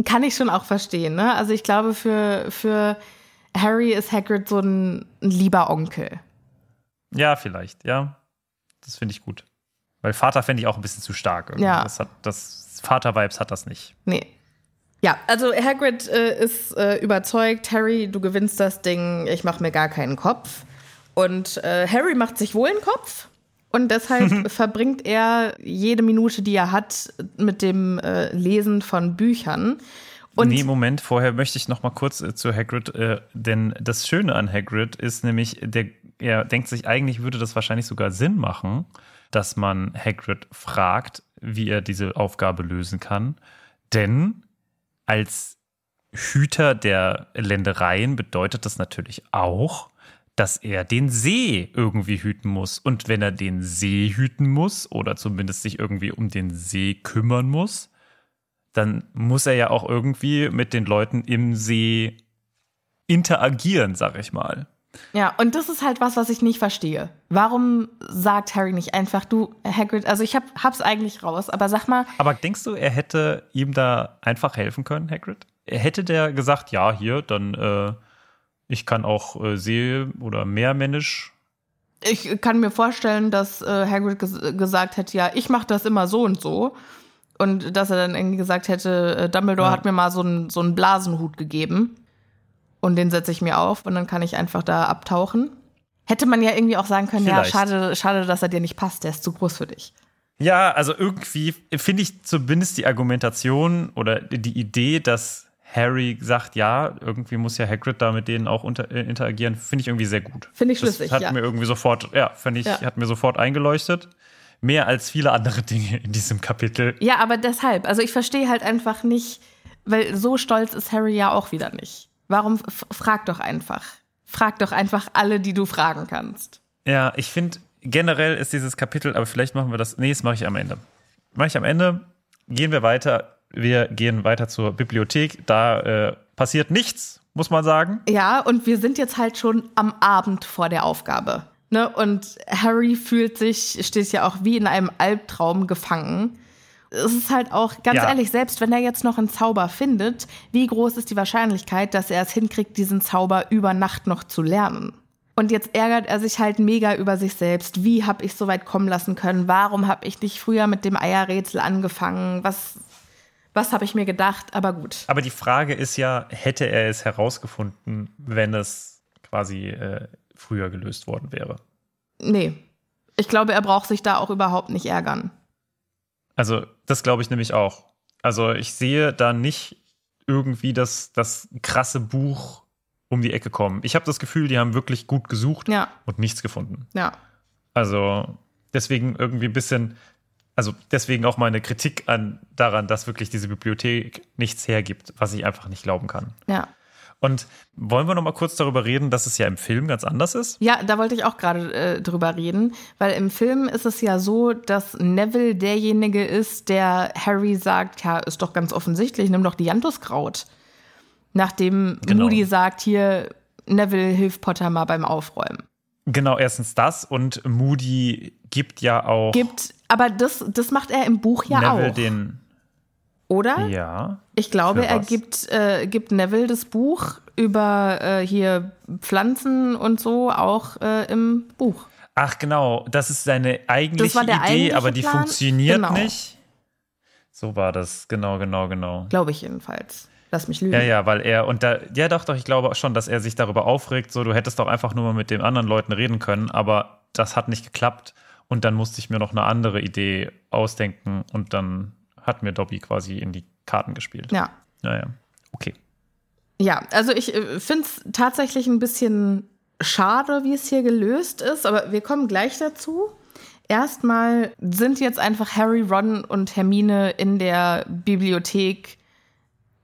Speaker 2: Kann ich schon auch verstehen, ne? Also ich glaube, für, für Harry ist Hagrid so ein, ein lieber Onkel.
Speaker 1: Ja, vielleicht, ja. Das finde ich gut. Weil Vater fände ich auch ein bisschen zu stark. Irgendwie. Ja. Das, hat, das Vater-Vibes hat das nicht.
Speaker 2: Nee. Ja, also Hagrid äh, ist äh, überzeugt, Harry, du gewinnst das Ding, ich mache mir gar keinen Kopf. Und äh, Harry macht sich wohl einen Kopf und deshalb verbringt er jede Minute, die er hat, mit dem äh, Lesen von Büchern.
Speaker 1: Und nee, Moment, vorher möchte ich noch mal kurz äh, zu Hagrid, äh, denn das Schöne an Hagrid ist nämlich, der, er denkt sich, eigentlich würde das wahrscheinlich sogar Sinn machen, dass man Hagrid fragt, wie er diese Aufgabe lösen kann. Denn als Hüter der Ländereien bedeutet das natürlich auch, dass er den See irgendwie hüten muss. Und wenn er den See hüten muss oder zumindest sich irgendwie um den See kümmern muss, dann muss er ja auch irgendwie mit den Leuten im See interagieren, sag ich mal.
Speaker 2: Ja, und das ist halt was, was ich nicht verstehe. Warum sagt Harry nicht einfach, du, Hagrid, also ich hab, hab's eigentlich raus, aber sag mal.
Speaker 1: Aber denkst du, er hätte ihm da einfach helfen können, Hagrid? Hätte der gesagt, ja, hier, dann, äh, ich kann auch äh, See- oder Meermännisch.
Speaker 2: Ich kann mir vorstellen, dass äh, Hagrid ges gesagt hätte, ja, ich mach das immer so und so. Und dass er dann irgendwie gesagt hätte, äh, Dumbledore ja. hat mir mal so einen so einen Blasenhut gegeben. Und den setze ich mir auf und dann kann ich einfach da abtauchen. Hätte man ja irgendwie auch sagen können, Vielleicht. ja, schade, schade, dass er dir nicht passt, der ist zu groß für dich.
Speaker 1: Ja, also irgendwie finde ich zumindest die Argumentation oder die Idee, dass Harry sagt, ja, irgendwie muss ja Hagrid da mit denen auch unter, äh, interagieren, finde ich irgendwie sehr gut.
Speaker 2: Finde ich schlüssig,
Speaker 1: das hat
Speaker 2: ja.
Speaker 1: mir irgendwie sofort, ja, finde ich, ja. hat mir sofort eingeleuchtet mehr als viele andere Dinge in diesem Kapitel.
Speaker 2: Ja, aber deshalb, also ich verstehe halt einfach nicht, weil so stolz ist Harry ja auch wieder nicht. Warum frag doch einfach? Frag doch einfach alle, die du fragen kannst.
Speaker 1: Ja, ich finde generell ist dieses Kapitel, aber vielleicht machen wir das. Nee, das mache ich am Ende. Mache ich am Ende. Gehen wir weiter. Wir gehen weiter zur Bibliothek. Da äh, passiert nichts, muss man sagen.
Speaker 2: Ja, und wir sind jetzt halt schon am Abend vor der Aufgabe. Ne? Und Harry fühlt sich, steht ja auch wie in einem Albtraum gefangen. Es ist halt auch, ganz ja. ehrlich, selbst wenn er jetzt noch einen Zauber findet, wie groß ist die Wahrscheinlichkeit, dass er es hinkriegt, diesen Zauber über Nacht noch zu lernen? Und jetzt ärgert er sich halt mega über sich selbst. Wie habe ich so weit kommen lassen können? Warum habe ich nicht früher mit dem Eierrätsel angefangen? Was, was habe ich mir gedacht? Aber gut.
Speaker 1: Aber die Frage ist ja, hätte er es herausgefunden, wenn es quasi äh, früher gelöst worden wäre?
Speaker 2: Nee. Ich glaube, er braucht sich da auch überhaupt nicht ärgern.
Speaker 1: Also, das glaube ich nämlich auch. Also, ich sehe da nicht irgendwie das, das krasse Buch um die Ecke kommen. Ich habe das Gefühl, die haben wirklich gut gesucht
Speaker 2: Ja.
Speaker 1: und nichts gefunden.
Speaker 2: Ja.
Speaker 1: Also deswegen irgendwie ein bisschen, also deswegen auch meine Kritik an daran, dass wirklich diese Bibliothek nichts hergibt, was ich einfach nicht glauben kann.
Speaker 2: Ja.
Speaker 1: Und wollen wir noch mal kurz darüber reden, dass es ja im Film ganz anders ist?
Speaker 2: Ja, da wollte ich auch gerade äh, drüber reden, weil im Film ist es ja so, dass Neville derjenige ist, der Harry sagt, ja, ist doch ganz offensichtlich, nimm doch die Jantuskraut. Nachdem
Speaker 1: Genau.
Speaker 2: Moody sagt, hier, Neville hilft Potter mal beim Aufräumen.
Speaker 1: Genau, erstens das und Moody gibt ja auch
Speaker 2: Gibt, aber das, das macht er im Buch ja
Speaker 1: Neville
Speaker 2: auch,
Speaker 1: den,
Speaker 2: oder?
Speaker 1: ja,
Speaker 2: Ich glaube, er gibt, äh, gibt Neville das Buch über äh, hier Pflanzen und so auch äh, im Buch.
Speaker 1: Ach genau, das ist seine eigentliche Idee,
Speaker 2: eigentliche
Speaker 1: aber die
Speaker 2: Plan?
Speaker 1: funktioniert
Speaker 2: Genau.
Speaker 1: nicht. So war das, genau, genau, genau.
Speaker 2: Glaube ich jedenfalls. Lass mich lügen.
Speaker 1: Ja, ja, weil er und da, ja doch, doch, ich glaube schon, dass er sich darüber aufregt, so du hättest doch einfach nur mal mit den anderen Leuten reden können, aber das hat nicht geklappt und dann musste ich mir noch eine andere Idee ausdenken und dann hat mir Dobby quasi in die Karten gespielt.
Speaker 2: Ja.
Speaker 1: Naja, okay.
Speaker 2: Ja, also ich äh, finde es tatsächlich ein bisschen schade, wie es hier gelöst ist, aber wir kommen gleich dazu. Erstmal sind jetzt einfach Harry, Ron und Hermine in der Bibliothek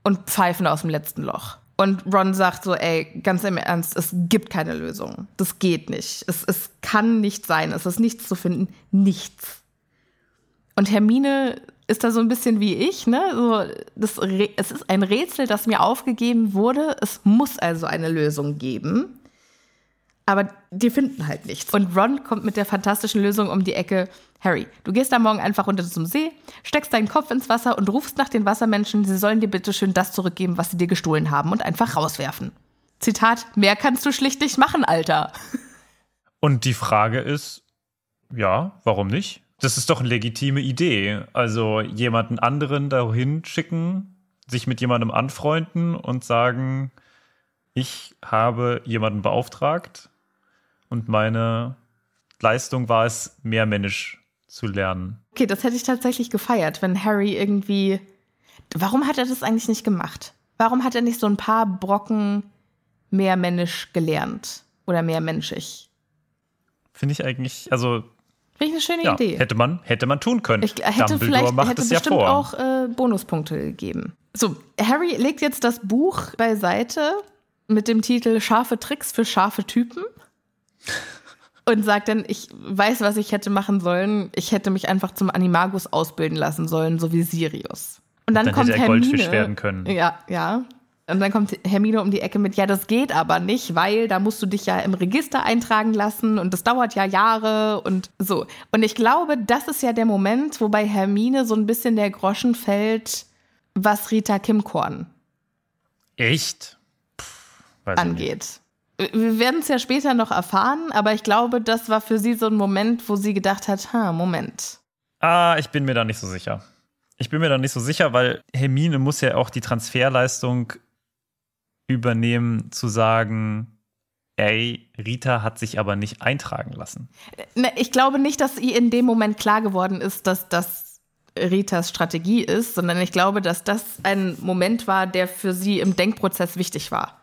Speaker 2: und pfeifen aus dem letzten Loch. Und Ron sagt so, ey, ganz im Ernst, es gibt keine Lösung. Das geht nicht. Es, es kann nicht sein. Es ist nichts zu finden. Nichts. Und Hermine ist da so ein bisschen wie ich, ne? So, das, es ist ein Rätsel, das mir aufgegeben wurde. Es muss also eine Lösung geben. Aber die finden halt nichts. Und Ron kommt mit der fantastischen Lösung um die Ecke. Harry, du gehst da morgen einfach runter zum See, steckst deinen Kopf ins Wasser und rufst nach den Wassermenschen, sie sollen dir bitte schön das zurückgeben, was sie dir gestohlen haben und einfach rauswerfen. Zitat, mehr kannst du schlicht nicht machen, Alter.
Speaker 1: Und die Frage ist, ja, warum nicht? Das ist doch eine legitime Idee. Also jemanden anderen dahin schicken, sich mit jemandem anfreunden und sagen, ich habe jemanden beauftragt und meine Leistung war es, mehrmännisch zu lernen.
Speaker 2: Okay, das hätte ich tatsächlich gefeiert, wenn Harry irgendwie. Warum hat er das eigentlich nicht gemacht? Warum hat er nicht so ein paar Brocken mehrmännisch gelernt? Oder mehrmenschig?
Speaker 1: Finde ich eigentlich, also
Speaker 2: Finde ich eine schöne
Speaker 1: ja,
Speaker 2: Idee.
Speaker 1: hätte man, hätte man tun können.
Speaker 2: Ich hätte
Speaker 1: Dumbledore
Speaker 2: vielleicht
Speaker 1: macht
Speaker 2: hätte
Speaker 1: es ja
Speaker 2: bestimmt
Speaker 1: vor.
Speaker 2: auch äh, Bonuspunkte gegeben. So, Harry legt jetzt das Buch beiseite mit dem Titel Scharfe Tricks für scharfe Typen und sagt dann, ich weiß, was ich hätte machen sollen. Ich hätte mich einfach zum Animagus ausbilden lassen sollen, so wie Sirius. Und dann,
Speaker 1: Dann
Speaker 2: kommt
Speaker 1: hätte er
Speaker 2: Hermine.
Speaker 1: Goldfisch werden können.
Speaker 2: Ja, ja. Und dann kommt Hermine um die Ecke mit, ja, das geht aber nicht, weil da musst du dich ja im Register eintragen lassen und das dauert ja Jahre und so. Und ich glaube, das ist ja der Moment, wo bei Hermine so ein bisschen der Groschen fällt, was Rita Kimkorn
Speaker 1: Echt? Pff, weiß ich nicht.
Speaker 2: angeht. Wir werden es ja später noch erfahren, aber ich glaube, das war für sie so ein Moment, wo sie gedacht hat, ha, Moment.
Speaker 1: Ah, ich bin mir da nicht so sicher. Ich bin mir da nicht so sicher, weil Hermine muss ja auch die Transferleistung übernehmen, zu sagen, ey, Rita hat sich aber nicht eintragen lassen.
Speaker 2: Ne, ich glaube nicht, dass ihr in dem Moment klar geworden ist, dass das Ritas Strategie ist, sondern ich glaube, dass das ein Moment war, der für sie im Denkprozess wichtig war.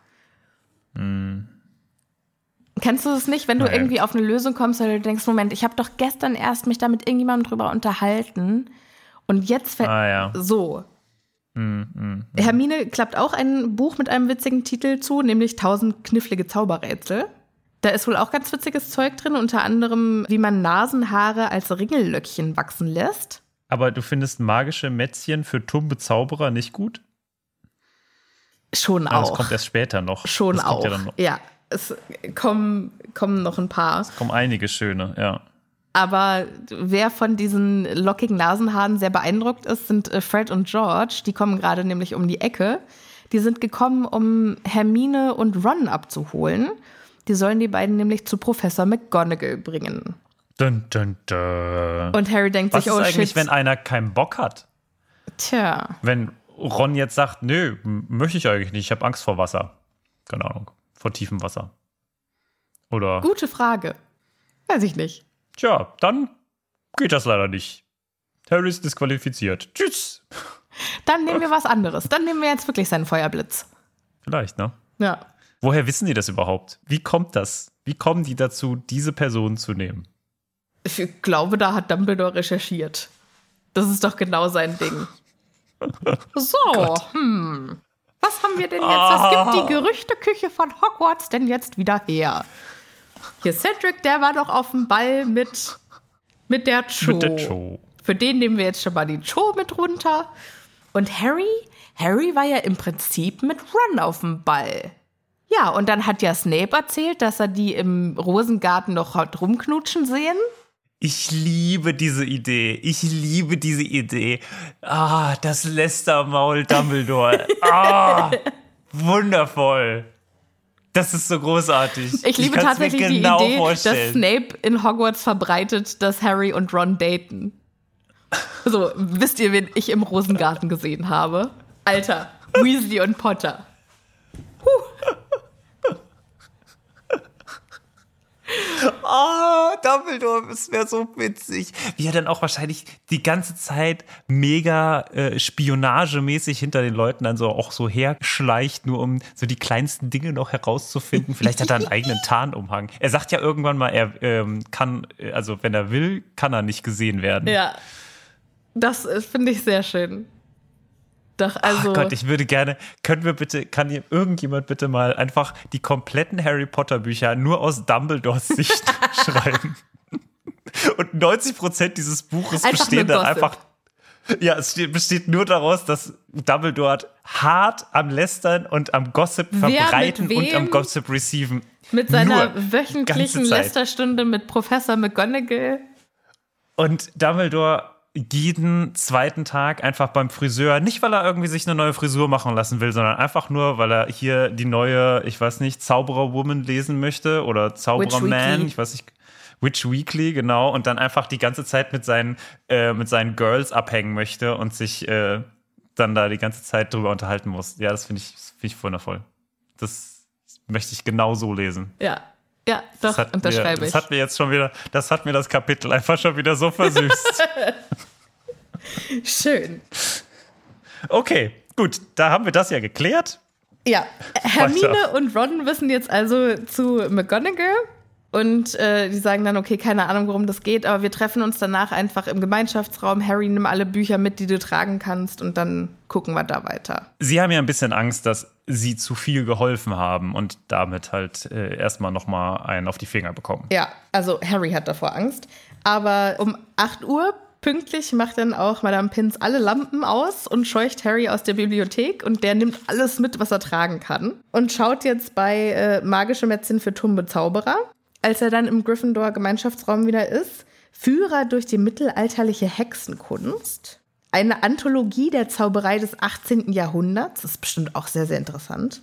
Speaker 2: Kennst du das nicht, wenn du
Speaker 1: Naja.
Speaker 2: irgendwie auf eine Lösung kommst, weil du denkst, Moment, ich habe doch gestern erst mich da mit irgendjemandem drüber unterhalten und jetzt fällt
Speaker 1: Ah ja.
Speaker 2: so.
Speaker 1: Hm, hm.
Speaker 2: Hermine klappt auch ein Buch mit einem witzigen Titel zu, nämlich 1000 knifflige Zauberrätsel. Da ist wohl auch ganz witziges Zeug drin, unter anderem, wie man Nasenhaare als Ringellöckchen wachsen lässt.
Speaker 1: Aber du findest magische Mätzchen für tumbe Zauberer nicht gut?
Speaker 2: Schon
Speaker 1: Ah, das
Speaker 2: auch.
Speaker 1: kommt erst später noch.
Speaker 2: Schon
Speaker 1: das
Speaker 2: auch.
Speaker 1: Ja.
Speaker 2: Ja, es kommen, kommen noch ein paar.
Speaker 1: kommen einige schöne, ja.
Speaker 2: Aber wer von diesen lockigen Nasenhaaren sehr beeindruckt ist, sind äh, Fred und George. Die kommen gerade nämlich um die Ecke. Die sind gekommen, um Hermine und Ron abzuholen. Die sollen die beiden nämlich zu Professor McGonagall bringen.
Speaker 1: Dun, dun, dun.
Speaker 2: Und Harry denkt
Speaker 1: Was
Speaker 2: sich,
Speaker 1: ist
Speaker 2: oh
Speaker 1: eigentlich,
Speaker 2: shit.
Speaker 1: wenn einer keinen Bock hat?
Speaker 2: Tja,
Speaker 1: Wenn Ron jetzt sagt, nö, möchte ich eigentlich nicht, ich habe Angst vor Wasser. Keine Ahnung, vor tiefem Wasser. Oder,
Speaker 2: gute Frage. Weiß ich nicht.
Speaker 1: tja, dann geht das leider nicht. Harry ist disqualifiziert. Tschüss.
Speaker 2: Dann nehmen wir was anderes. Dann nehmen wir jetzt wirklich seinen Feuerblitz.
Speaker 1: Vielleicht, ne?
Speaker 2: Ja.
Speaker 1: Woher wissen die das überhaupt? Wie kommt das? Wie kommen die dazu, diese Person zu nehmen?
Speaker 2: Ich glaube, da hat Dumbledore recherchiert. Das ist doch genau sein Ding. So, hm. Was haben wir denn jetzt? Was gibt die Gerüchteküche von Hogwarts denn jetzt wieder her? Hier, Cedric, der war doch auf dem Ball mit, mit der Cho.
Speaker 1: Mit der Cho.
Speaker 2: Für den nehmen wir jetzt schon mal die Cho mit runter. Und Harry? Harry war ja im Prinzip mit Ron auf dem Ball. Ja, und dann hat ja Snape erzählt, dass er die im Rosengarten noch hat rumknutschen sehen.
Speaker 1: Ich liebe diese Idee. Ich liebe diese Idee. Ah, das Lästermaul Dumbledore. Ah, wundervoll. Das ist so großartig.
Speaker 2: Ich liebe
Speaker 1: mir
Speaker 2: tatsächlich
Speaker 1: genau
Speaker 2: die Idee,
Speaker 1: vorstellen.
Speaker 2: dass Snape in Hogwarts verbreitet, dass Harry und Ron daten. So, wisst ihr, wen ich im Rosengarten gesehen habe? Alter, Weasley und Potter.
Speaker 1: Oh, Dumbledore, das wäre so witzig. Wie er dann auch wahrscheinlich die ganze Zeit mega äh, spionagemäßig hinter den Leuten dann so auch so herschleicht, nur um so die kleinsten Dinge noch herauszufinden. Vielleicht hat er einen eigenen Tarnumhang. Er sagt ja irgendwann mal, er ähm, kann, äh, also wenn er will, kann er nicht gesehen werden.
Speaker 2: Ja. Das äh, finde ich sehr schön. Doch, also.
Speaker 1: Ach Gott, ich würde gerne, können wir bitte, kann hier irgendjemand bitte mal einfach die kompletten Harry Potter Bücher nur aus Dumbledores Sicht schreiben? Und 90 Prozent dieses Buches
Speaker 2: Einfach
Speaker 1: bestehen dann einfach. Ja, es steht, besteht nur daraus, dass Dumbledore hart am Lästern und am Gossip verbreiten und am Gossip receiven.
Speaker 2: mit seiner
Speaker 1: nur
Speaker 2: wöchentlichen. Lästerstunde mit Professor McGonagall.
Speaker 1: Und Dumbledore jeden zweiten Tag einfach beim Friseur, nicht weil er irgendwie sich eine neue Frisur machen lassen will, sondern einfach nur, weil er hier die neue, ich weiß nicht, Zaubererwoman lesen möchte oder Zaubererman, ich weiß nicht, Witch Weekly, genau, und dann einfach die ganze Zeit mit seinen, äh, mit seinen Girls abhängen möchte und sich äh, dann da die ganze Zeit drüber unterhalten muss. Ja, das finde ich, das finde ich wundervoll. Das möchte ich genau so lesen.
Speaker 2: Ja. Ja, doch,
Speaker 1: Das hat, mir,
Speaker 2: unterschreibe
Speaker 1: das
Speaker 2: ich.
Speaker 1: hat mir jetzt schon wieder, das hat mir das Kapitel einfach schon wieder so versüßt.
Speaker 2: Schön.
Speaker 1: Okay, gut, da haben wir das ja geklärt.
Speaker 2: Ja, Hermine und Ron wissen jetzt also zu McGonagall und äh, die sagen dann, okay, keine Ahnung, worum das geht, aber wir treffen uns danach einfach im Gemeinschaftsraum. Harry, nimm alle Bücher mit, die du tragen kannst und dann gucken wir da weiter.
Speaker 1: Sie haben ja ein bisschen Angst, dass sie zu viel geholfen haben und damit halt äh, erstmal nochmal einen auf die Finger bekommen.
Speaker 2: Ja, also Harry hat davor Angst, aber um 8 Uhr pünktlich macht dann auch Madame Pins alle Lampen aus und scheucht Harry aus der Bibliothek und der nimmt alles mit, was er tragen kann und schaut jetzt bei äh, Magische Mätzchen für Tumbe Zauberer. Als er dann im Gryffindor Gemeinschaftsraum wieder ist, Führer durch die mittelalterliche Hexenkunst. Eine Anthologie der Zauberei des 18. Jahrhunderts, das ist bestimmt auch sehr, sehr interessant.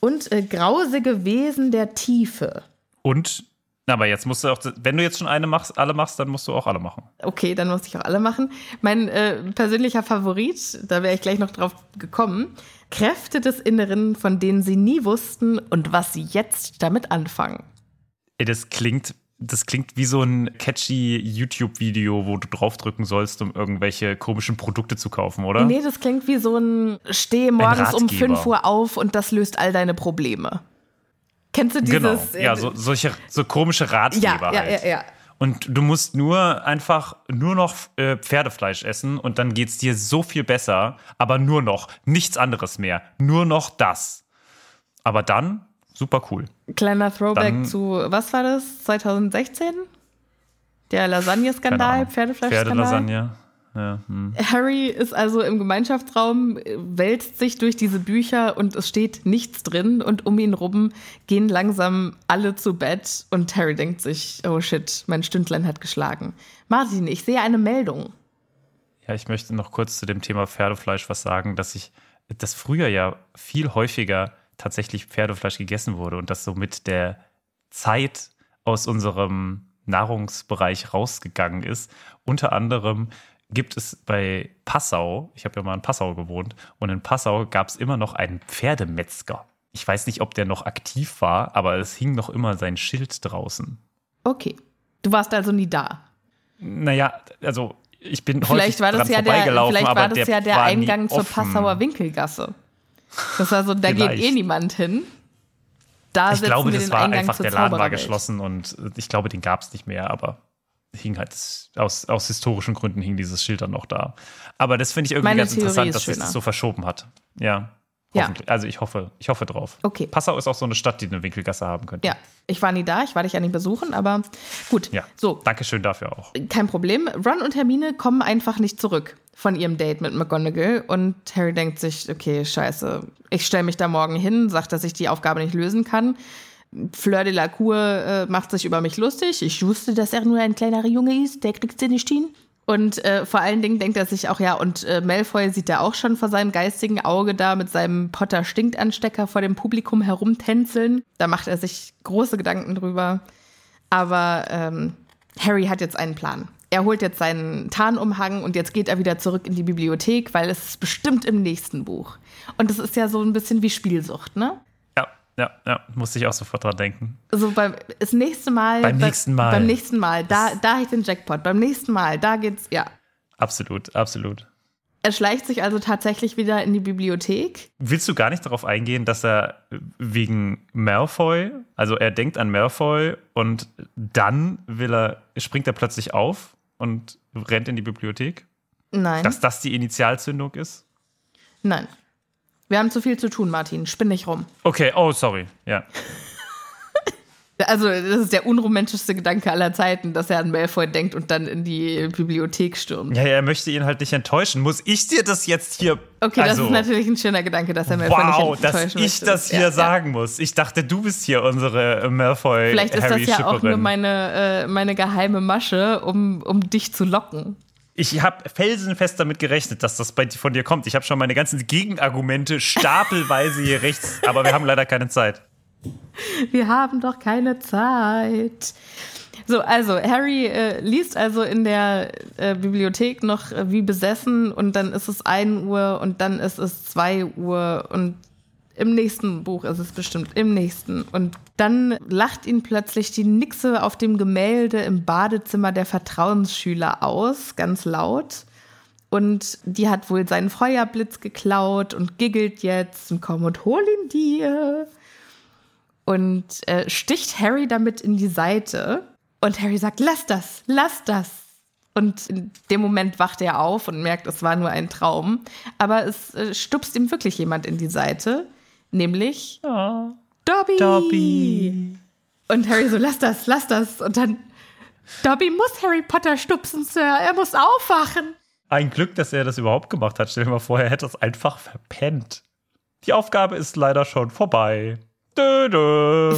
Speaker 2: Und äh, grausige Wesen der Tiefe.
Speaker 1: Und, na, aber jetzt musst du auch, wenn du jetzt schon eine machst, alle machst, dann musst du auch alle machen.
Speaker 2: Okay, dann muss ich auch alle machen. Mein äh, persönlicher Favorit, da wäre ich gleich noch drauf gekommen. Kräfte des Inneren, von denen sie nie wussten und was sie jetzt damit anfangen.
Speaker 1: Ey, das klingt, das klingt wie so ein catchy YouTube-Video, wo du draufdrücken sollst, um irgendwelche komischen Produkte zu kaufen, oder?
Speaker 2: Nee, das klingt wie so ein Steh morgens um
Speaker 1: Ratgeber.
Speaker 2: 5 Uhr auf und das löst all deine Probleme. Kennst du
Speaker 1: genau.
Speaker 2: dieses? äh,
Speaker 1: Ja, so, solche, so komische
Speaker 2: ja,
Speaker 1: Ratgeber
Speaker 2: ja,
Speaker 1: halt.
Speaker 2: ja, ja.
Speaker 1: Und du musst nur einfach nur noch äh, Pferdefleisch essen und dann geht's dir so viel besser, aber nur noch, nichts anderes mehr, nur noch das. Aber dann super cool.
Speaker 2: Kleiner Throwback
Speaker 1: Dann-
Speaker 2: zu, was war das? 2016? Der Lasagne-Skandal,
Speaker 1: Ahnung.
Speaker 2: Pferdefleisch-Skandal?
Speaker 1: Pferdelasagne. Ja, hm.
Speaker 2: Harry ist also im Gemeinschaftsraum, wälzt sich durch diese Bücher und es steht nichts drin und um ihn rum gehen langsam alle zu Bett und Harry denkt sich, oh shit, mein Stündlein hat geschlagen. Martin, ich sehe eine Meldung.
Speaker 1: ja, ich möchte noch kurz zu dem Thema Pferdefleisch was sagen, dass ich, dass früher ja viel häufiger tatsächlich Pferdefleisch gegessen wurde und das somit der Zeit aus unserem Nahrungsbereich rausgegangen ist. Unter anderem gibt es bei Passau, ich habe ja mal in Passau gewohnt, und in Passau gab es immer noch einen Pferdemetzger. Ich weiß nicht, ob der noch aktiv war, aber es hing noch immer sein Schild draußen.
Speaker 2: Okay. Du warst also nie da.
Speaker 1: Naja, also ich bin
Speaker 2: vielleicht war das
Speaker 1: ja
Speaker 2: der, vielleicht war das ja der Eingang zur Passauer Winkelgasse. Das war so, da geht eh niemand hin.
Speaker 1: Da ich glaube, das war Eingang einfach, der Laden war geschlossen und ich glaube, den gab es nicht mehr, aber hing halt aus, aus historischen Gründen hing dieses Schild dann noch da. Aber das finde ich irgendwie Meine ganz Theorie interessant, dass sich das so verschoben hat. Ja. Ja. Also ich hoffe, ich hoffe drauf.
Speaker 2: Okay.
Speaker 1: Passau ist auch so eine Stadt, die eine Winkelgasse haben könnte.
Speaker 2: Ja, ich war nie da, ich war dich ja nicht besuchen, aber gut.
Speaker 1: Ja. So. Dankeschön dafür auch.
Speaker 2: Kein Problem. Ron und Hermine kommen einfach nicht zurück von ihrem Date mit McGonagall und Harry denkt sich, okay, scheiße, ich stelle mich da morgen hin, sagt, dass ich die Aufgabe nicht lösen kann. Fleur de la Cour äh, macht sich über mich lustig. Ich wusste, dass er nur ein kleinerer Junge ist, der kriegt sie nicht hin. Und äh, vor allen Dingen denkt er sich auch, ja, und äh, Malfoy sieht er auch schon vor seinem geistigen Auge da mit seinem Potter-Stinkanstecker vor dem Publikum herumtänzeln. Da macht er sich große Gedanken drüber. Aber ähm, Harry hat jetzt einen Plan. Er holt jetzt seinen Tarnumhang und jetzt geht er wieder zurück in die Bibliothek, weil es ist bestimmt im nächsten Buch. Und das ist ja so ein bisschen wie Spielsucht, ne?
Speaker 1: Ja, ja, musste ich auch sofort dran denken.
Speaker 2: So beim das nächste Mal.
Speaker 1: Beim nächsten Mal.
Speaker 2: Beim nächsten Mal, da, da habe ich den Jackpot. Beim nächsten Mal, da geht's, ja.
Speaker 1: Absolut, absolut.
Speaker 2: Er schleicht sich also tatsächlich wieder in die Bibliothek.
Speaker 1: Willst du gar nicht darauf eingehen, dass er wegen Malfoy, also er denkt an Malfoy und dann will er, springt er plötzlich auf und rennt in die Bibliothek?
Speaker 2: Nein.
Speaker 1: Dass das die Initialzündung ist?
Speaker 2: Nein. Wir haben zu viel zu tun, Martin. Spinn nicht rum.
Speaker 1: Okay, oh, sorry. Ja.
Speaker 2: Also, das ist der unromantischste Gedanke aller Zeiten, dass er an Malfoy denkt und dann in die Bibliothek stürmt.
Speaker 1: Ja, er möchte ihn halt nicht enttäuschen. Muss ich dir das jetzt hier.
Speaker 2: Okay, also, das ist natürlich ein schöner Gedanke, dass er Malfoy wow, nicht enttäuschen
Speaker 1: dass ich das hier ja, sagen ja. muss. Ich dachte, du bist hier unsere Malfoy.
Speaker 2: Vielleicht ist Harry das ja auch nur meine, äh, meine geheime Masche, um, um dich zu locken
Speaker 1: ich habe felsenfest damit gerechnet, dass das bei, von dir kommt. Ich habe schon meine ganzen Gegenargumente stapelweise hier rechts, aber wir haben leider keine Zeit.
Speaker 2: Wir haben doch keine Zeit. So, also Harry äh, liest also in der äh, Bibliothek noch äh, wie besessen und dann ist es 1 Uhr und dann ist es 2 Uhr und im nächsten Buch ist es bestimmt, im nächsten. Und dann lacht ihn plötzlich die Nixe auf dem Gemälde im Badezimmer der Vertrauensschüler aus, ganz laut. Und die hat wohl seinen Feuerblitz geklaut und giggelt jetzt und komm und hol ihn dir. Und äh, sticht Harry damit in die Seite. Und Harry sagt, lass das, lass das. Und in dem Moment wacht er auf und merkt, es war nur ein Traum. Aber es äh, stupst ihm wirklich jemand in die Seite nämlich oh. Dobby.
Speaker 1: Dobby.
Speaker 2: Und Harry so, lass das, lass das. Und dann, Dobby muss Harry Potter stupsen, Sir. Er muss aufwachen.
Speaker 1: Ein Glück, dass er das überhaupt gemacht hat. Stell dir mal vor, er hätte es einfach verpennt. Die Aufgabe ist leider schon vorbei.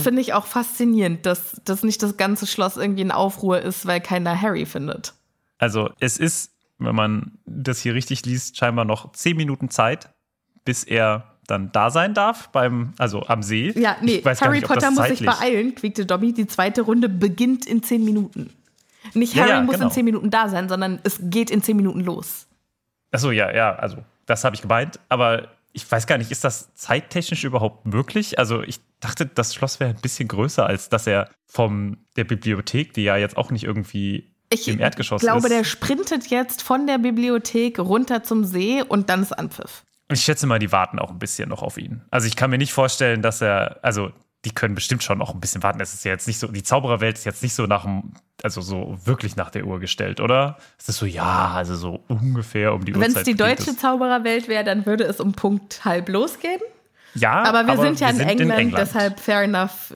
Speaker 2: Finde ich auch faszinierend, dass, dass nicht das ganze Schloss irgendwie in Aufruhr ist, weil keiner Harry findet.
Speaker 1: Also, es ist, wenn man das hier richtig liest, scheinbar noch zehn Minuten Zeit, bis er dann da sein darf, beim, also am See.
Speaker 2: Ja, nee, Harry nicht, Potter muss sich beeilen, quiekte Dobby. Die zweite Runde beginnt in zehn Minuten. Nicht Harry ja, ja, muss genau. in zehn Minuten da sein, sondern es geht in zehn Minuten los.
Speaker 1: Achso, ja, ja, also das habe ich gemeint, aber ich weiß gar nicht, ist das zeittechnisch überhaupt möglich? Also ich dachte, das Schloss wäre ein bisschen größer, als dass er von der Bibliothek, die ja jetzt auch nicht irgendwie ich im Erdgeschoss
Speaker 2: ist. Ich glaube, der sprintet jetzt von der Bibliothek runter zum See und dann ist Anpfiff.
Speaker 1: Ich schätze mal, die warten auch ein bisschen noch auf ihn. Also ich kann mir nicht vorstellen, dass er, also die können bestimmt schon noch ein bisschen warten. Es ist ja jetzt nicht so, die Zaubererwelt ist jetzt nicht so nach dem, also so wirklich nach der Uhr gestellt, oder? Es ist so, ja, also so ungefähr um die
Speaker 2: Uhrzeit. Wenn es die deutsche Zaubererwelt wäre, dann würde es um Punkt halb losgehen.
Speaker 1: Ja,
Speaker 2: aber wir aber sind ja wir in, sind England, in, England, deshalb fair enough,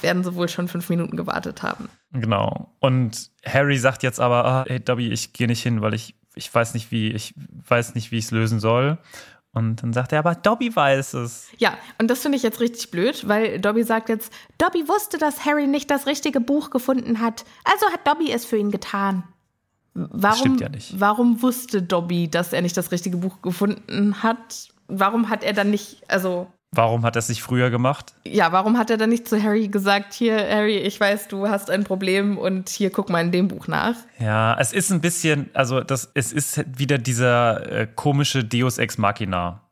Speaker 2: werden sie wohl schon fünf Minuten gewartet haben.
Speaker 1: Genau. Und Harry sagt jetzt aber, ah, hey Dobby, ich gehe nicht hin, weil ich, ich weiß nicht, wie, ich weiß nicht, wie ich es lösen soll. Und dann sagt er, aber Dobby weiß es.
Speaker 2: Ja, und das finde ich jetzt richtig blöd, weil Dobby sagt jetzt, Dobby wusste, dass Harry nicht das richtige Buch gefunden hat. Also hat Dobby es für ihn getan. Warum,
Speaker 1: ja nicht.
Speaker 2: warum wusste Dobby, dass er nicht das richtige Buch gefunden hat? Warum hat er dann nicht, also.
Speaker 1: Warum hat er es nicht früher gemacht?
Speaker 2: Ja, warum hat er dann nicht zu Harry gesagt, hier, Harry, ich weiß, du hast ein Problem und hier guck mal in dem Buch nach?
Speaker 1: Ja, es ist ein bisschen, also das, es ist wieder dieser äh, komische Deus Ex Machina.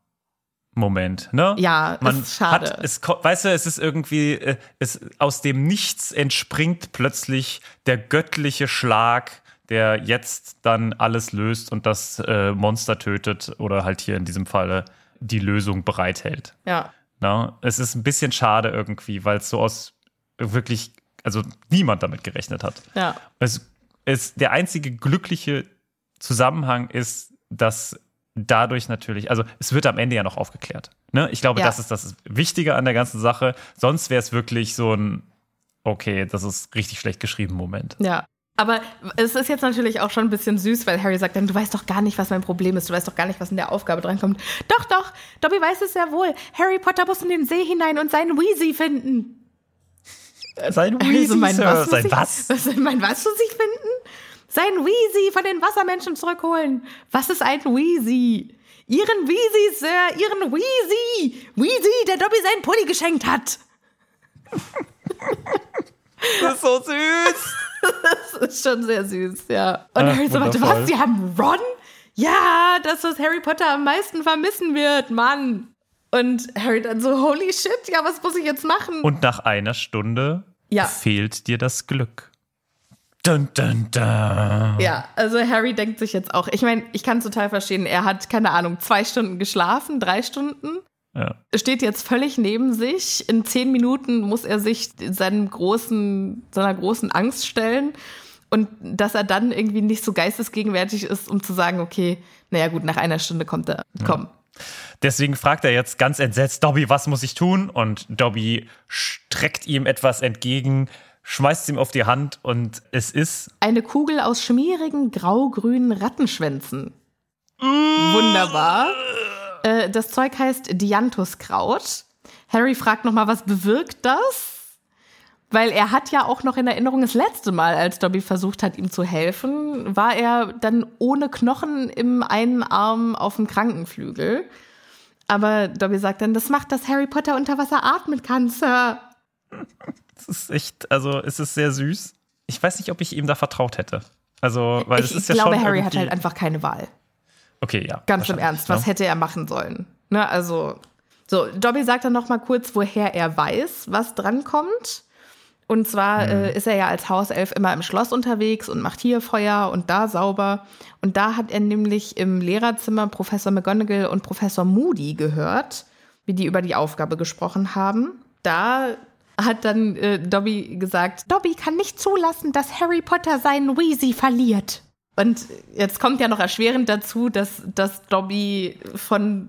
Speaker 1: Moment, ne?
Speaker 2: Ja,
Speaker 1: Man
Speaker 2: ist schade.
Speaker 1: Hat, es, weißt du, es ist irgendwie, äh, es, aus dem Nichts entspringt plötzlich der göttliche Schlag, der jetzt dann alles löst und das äh, Monster tötet oder halt hier in diesem Falle die Lösung bereithält.
Speaker 2: Ja.
Speaker 1: Na, es ist ein bisschen schade irgendwie, weil es so aus wirklich, also niemand damit gerechnet hat.
Speaker 2: Ja.
Speaker 1: Es ist der einzige glückliche Zusammenhang ist, dass dadurch natürlich, also es wird am Ende ja noch aufgeklärt. Ne? Ich glaube,
Speaker 2: Ja.
Speaker 1: das ist das Wichtige an der ganzen Sache. Sonst wäre es wirklich so ein, okay, das ist richtig schlecht geschrieben Moment.
Speaker 2: Ja. Aber es ist jetzt natürlich auch schon ein bisschen süß, weil Harry sagt dann, du weißt doch gar nicht, was mein Problem ist. Du weißt doch gar nicht, was in der Aufgabe drankommt. Doch, doch, Dobby weiß es sehr wohl. Harry Potter muss in den See hinein und seinen Weasley finden.
Speaker 1: Sein
Speaker 2: Also mein was, muss
Speaker 1: sein
Speaker 2: ich,
Speaker 1: was?
Speaker 2: was? Mein was muss ich finden? Sein Weezy von den Wassermenschen zurückholen. Was ist ein Weezy? Ihren Weezy, Sir, ihren Weezy. Weezy, der Dobby seinen Pulli geschenkt hat.
Speaker 1: Das ist so süß.
Speaker 2: Das ist schon sehr süß, ja. Und
Speaker 1: Ach,
Speaker 2: Harry so, warte, was? Sie haben Ron? Ja, das, was Harry Potter am meisten vermissen wird, Mann. Und Harry dann so, holy shit, ja, was muss ich jetzt machen?
Speaker 1: Und nach einer Stunde
Speaker 2: Ja.
Speaker 1: fehlt dir das Glück. Dun, dun, dun.
Speaker 2: Ja, also Harry denkt sich jetzt auch, ich meine, ich kann es total verstehen, er hat, keine Ahnung, zwei Stunden geschlafen, drei Stunden,
Speaker 1: Ja.
Speaker 2: steht jetzt völlig neben sich. In zehn Minuten muss er sich seinem großen, seiner großen Angst stellen. Und dass er dann irgendwie nicht so geistesgegenwärtig ist, um zu sagen, okay, naja gut, nach einer Stunde kommt er. Komm.
Speaker 1: Deswegen fragt er jetzt ganz entsetzt, Dobby, was muss ich tun? Und Dobby streckt ihm etwas entgegen, schmeißt es ihm auf die Hand und es ist
Speaker 2: Eine Kugel aus schmierigen grau-grünen Rattenschwänzen. Wunderbar. Äh, das Zeug heißt Dianthuskraut. Harry fragt nochmal, was bewirkt das? Weil er hat ja auch noch in Erinnerung, das letzte Mal, als Dobby versucht hat, ihm zu helfen, war er dann ohne Knochen im einen Arm auf dem Krankenflügel. Aber Dobby sagt dann, das macht, dass Harry Potter unter Wasser atmen kann, Sir.
Speaker 1: Es ist echt, also es ist sehr süß. Ich weiß nicht, ob ich ihm da vertraut hätte. Also, weil es
Speaker 2: ich
Speaker 1: ist ja
Speaker 2: glaube,
Speaker 1: schon
Speaker 2: Harry hat halt einfach keine Wahl.
Speaker 1: Okay, ja.
Speaker 2: Ganz im Ernst, was
Speaker 1: ne?
Speaker 2: hätte er machen sollen? Ne, also, so, Dobby sagt dann noch mal kurz, woher er weiß, was drankommt. Und zwar äh, ist er ja als Hauself immer im Schloss unterwegs und macht hier Feuer und da sauber. Und da hat er nämlich im Lehrerzimmer Professor McGonagall und Professor Moody gehört, wie die über die Aufgabe gesprochen haben. Da hat dann äh, Dobby gesagt, Dobby kann nicht zulassen, dass Harry Potter seinen Weasley verliert. Und jetzt kommt ja noch erschwerend dazu, dass, dass Dobby von,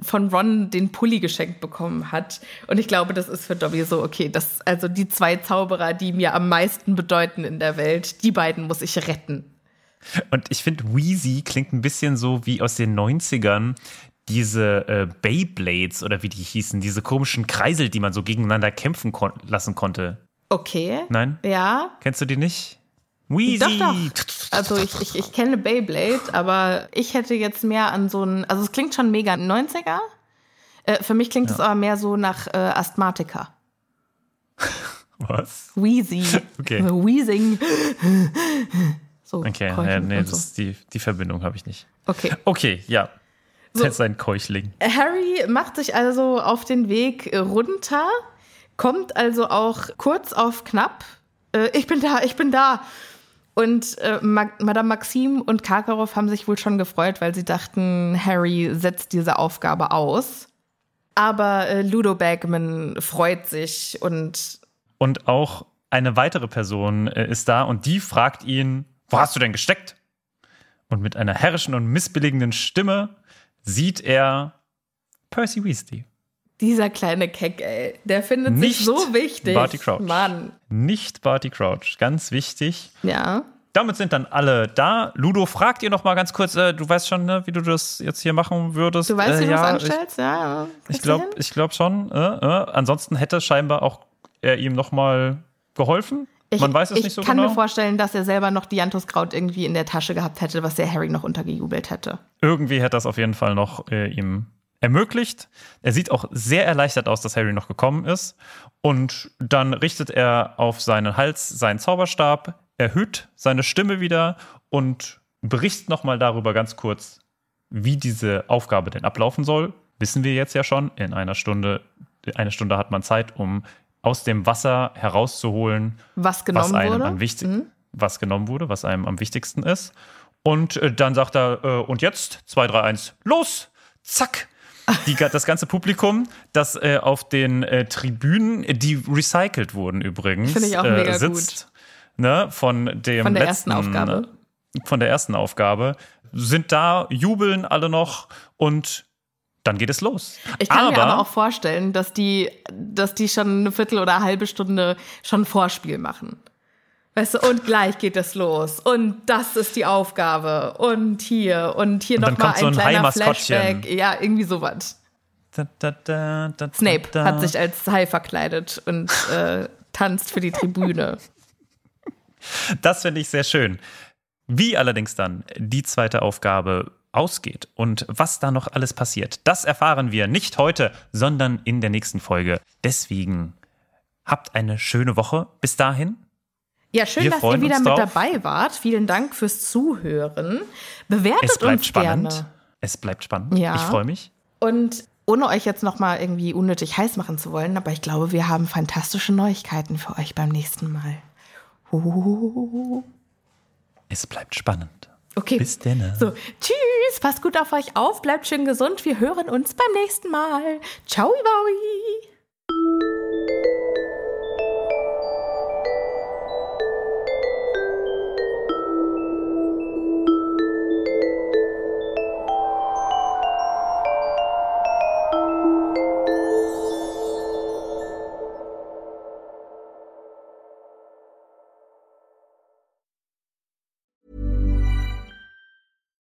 Speaker 2: von Ron den Pulli geschenkt bekommen hat. Und ich glaube, das ist für Dobby so, okay, das, also die zwei Zauberer, die mir am meisten bedeuten in der Welt, die beiden muss ich retten.
Speaker 1: Und ich finde, Wheezy klingt ein bisschen so wie aus den 90ern diese äh, Beyblades oder wie die hießen, diese komischen Kreisel, die man so gegeneinander kämpfen kon lassen konnte.
Speaker 2: Okay.
Speaker 1: Nein?
Speaker 2: Ja.
Speaker 1: Kennst du die nicht? Wheezy!
Speaker 2: Doch, doch. Also ich, ich, ich kenne Beyblade, aber ich hätte jetzt mehr an so ein, also es klingt schon mega 90er. Äh, für mich klingt es aber mehr so nach äh, Asthmatiker.
Speaker 1: Was?
Speaker 2: Wheezy.
Speaker 1: Okay.
Speaker 2: Wheezing. So,
Speaker 1: Okay,
Speaker 2: Keuchen
Speaker 1: äh, nee, das
Speaker 2: so.
Speaker 1: ist die, die Verbindung habe ich nicht.
Speaker 2: Okay.
Speaker 1: Okay, ja.
Speaker 2: So.
Speaker 1: Jetzt ein Keuchling.
Speaker 2: Harry macht sich also auf den Weg äh, runter, kommt also auch kurz auf knapp. Äh, ich bin da, ich bin da. Und äh, Ma Madame Maxim und Karkaroff haben sich wohl schon gefreut, weil sie dachten, Harry setzt diese Aufgabe aus. Aber äh, Ludo Bagman freut sich und
Speaker 1: Und auch eine weitere Person äh, ist da und die fragt ihn, wo hast du denn gesteckt? Und mit einer herrischen und missbilligenden Stimme sieht er Percy Weasley.
Speaker 2: Dieser kleine Keck, ey, der findet
Speaker 1: Nicht
Speaker 2: sich so wichtig.
Speaker 1: Barty Crouch.
Speaker 2: Mann.
Speaker 1: Nicht Barty Crouch. Ganz wichtig.
Speaker 2: Ja.
Speaker 1: Damit sind dann alle da. Ludo fragt ihr noch mal ganz kurz, äh, du weißt schon, ne, wie du das jetzt hier machen würdest.
Speaker 2: Du weißt,
Speaker 1: äh,
Speaker 2: wie du es
Speaker 1: ja, ich,
Speaker 2: anstellst? ja.
Speaker 1: ich
Speaker 2: du
Speaker 1: glaube ich glaub schon. Äh, äh. Ansonsten hätte scheinbar auch er ihm noch mal geholfen.
Speaker 2: Ich,
Speaker 1: Man weiß es
Speaker 2: ich
Speaker 1: nicht so
Speaker 2: kann
Speaker 1: genau.
Speaker 2: mir vorstellen, dass er selber noch Dianthuskraut irgendwie in der Tasche gehabt hätte, was der Harry noch untergejubelt hätte.
Speaker 1: Irgendwie hätte das auf jeden Fall noch äh, ihm ermöglicht. Er sieht auch sehr erleichtert aus, dass Harry noch gekommen ist. Und dann richtet er auf seinen Hals seinen Zauberstab, erhöht seine Stimme wieder und berichtet nochmal darüber ganz kurz, wie diese Aufgabe denn ablaufen soll. Wissen wir jetzt ja schon. In einer Stunde, eine Stunde hat man Zeit, um aus dem Wasser herauszuholen,
Speaker 2: Was genommen
Speaker 1: was einem
Speaker 2: wurde?
Speaker 1: am wichtig,
Speaker 2: Mhm.
Speaker 1: was genommen wurde, was einem am wichtigsten ist. Und äh, dann sagt er, äh, und jetzt 2, 3, 1, los! Zack! Die, das ganze Publikum, das äh, auf den äh, Tribünen, die recycelt wurden übrigens,
Speaker 2: Finde ich auch
Speaker 1: äh,
Speaker 2: mega
Speaker 1: sitzt, Ne, von dem
Speaker 2: Von der
Speaker 1: letzten,
Speaker 2: ersten Aufgabe.
Speaker 1: Von der ersten Aufgabe, sind da, jubeln alle noch und dann geht es los.
Speaker 2: Ich kann mir aber auch vorstellen, dass die, dass die schon eine Viertel oder eine halbe Stunde schon Vorspiel machen. Weißt du, und gleich geht es los. Und das ist die Aufgabe. Und hier, und hier nochmal
Speaker 1: kommt so
Speaker 2: ein
Speaker 1: ein
Speaker 2: kleiner. Flashback. Ja, irgendwie sowas.
Speaker 1: Da, da, da, da,
Speaker 2: Snape hat sich als Hai verkleidet und äh, tanzt für die Tribüne.
Speaker 1: Das finde ich sehr schön. Wie allerdings dann die zweite Aufgabe ausgeht und was da noch alles passiert, das erfahren wir nicht heute, sondern in der nächsten Folge. Deswegen habt eine schöne Woche. Bis dahin.
Speaker 2: Ja, schön,
Speaker 1: Wir
Speaker 2: dass ihr wieder mit
Speaker 1: drauf.
Speaker 2: dabei wart. Vielen Dank fürs Zuhören. Bewertet
Speaker 1: Es bleibt
Speaker 2: uns
Speaker 1: spannend.
Speaker 2: gerne.
Speaker 1: Es bleibt spannend.
Speaker 2: Ja.
Speaker 1: Ich freue mich.
Speaker 2: Und ohne euch jetzt nochmal irgendwie unnötig heiß machen zu wollen, aber ich glaube, wir haben fantastische Neuigkeiten für euch beim nächsten Mal. Huhuhuhu.
Speaker 1: Es bleibt spannend.
Speaker 2: Okay.
Speaker 1: Bis denn.
Speaker 2: So, tschüss, passt gut auf euch auf, bleibt schön gesund. Wir hören uns beim nächsten Mal. Ciao, Iwaui.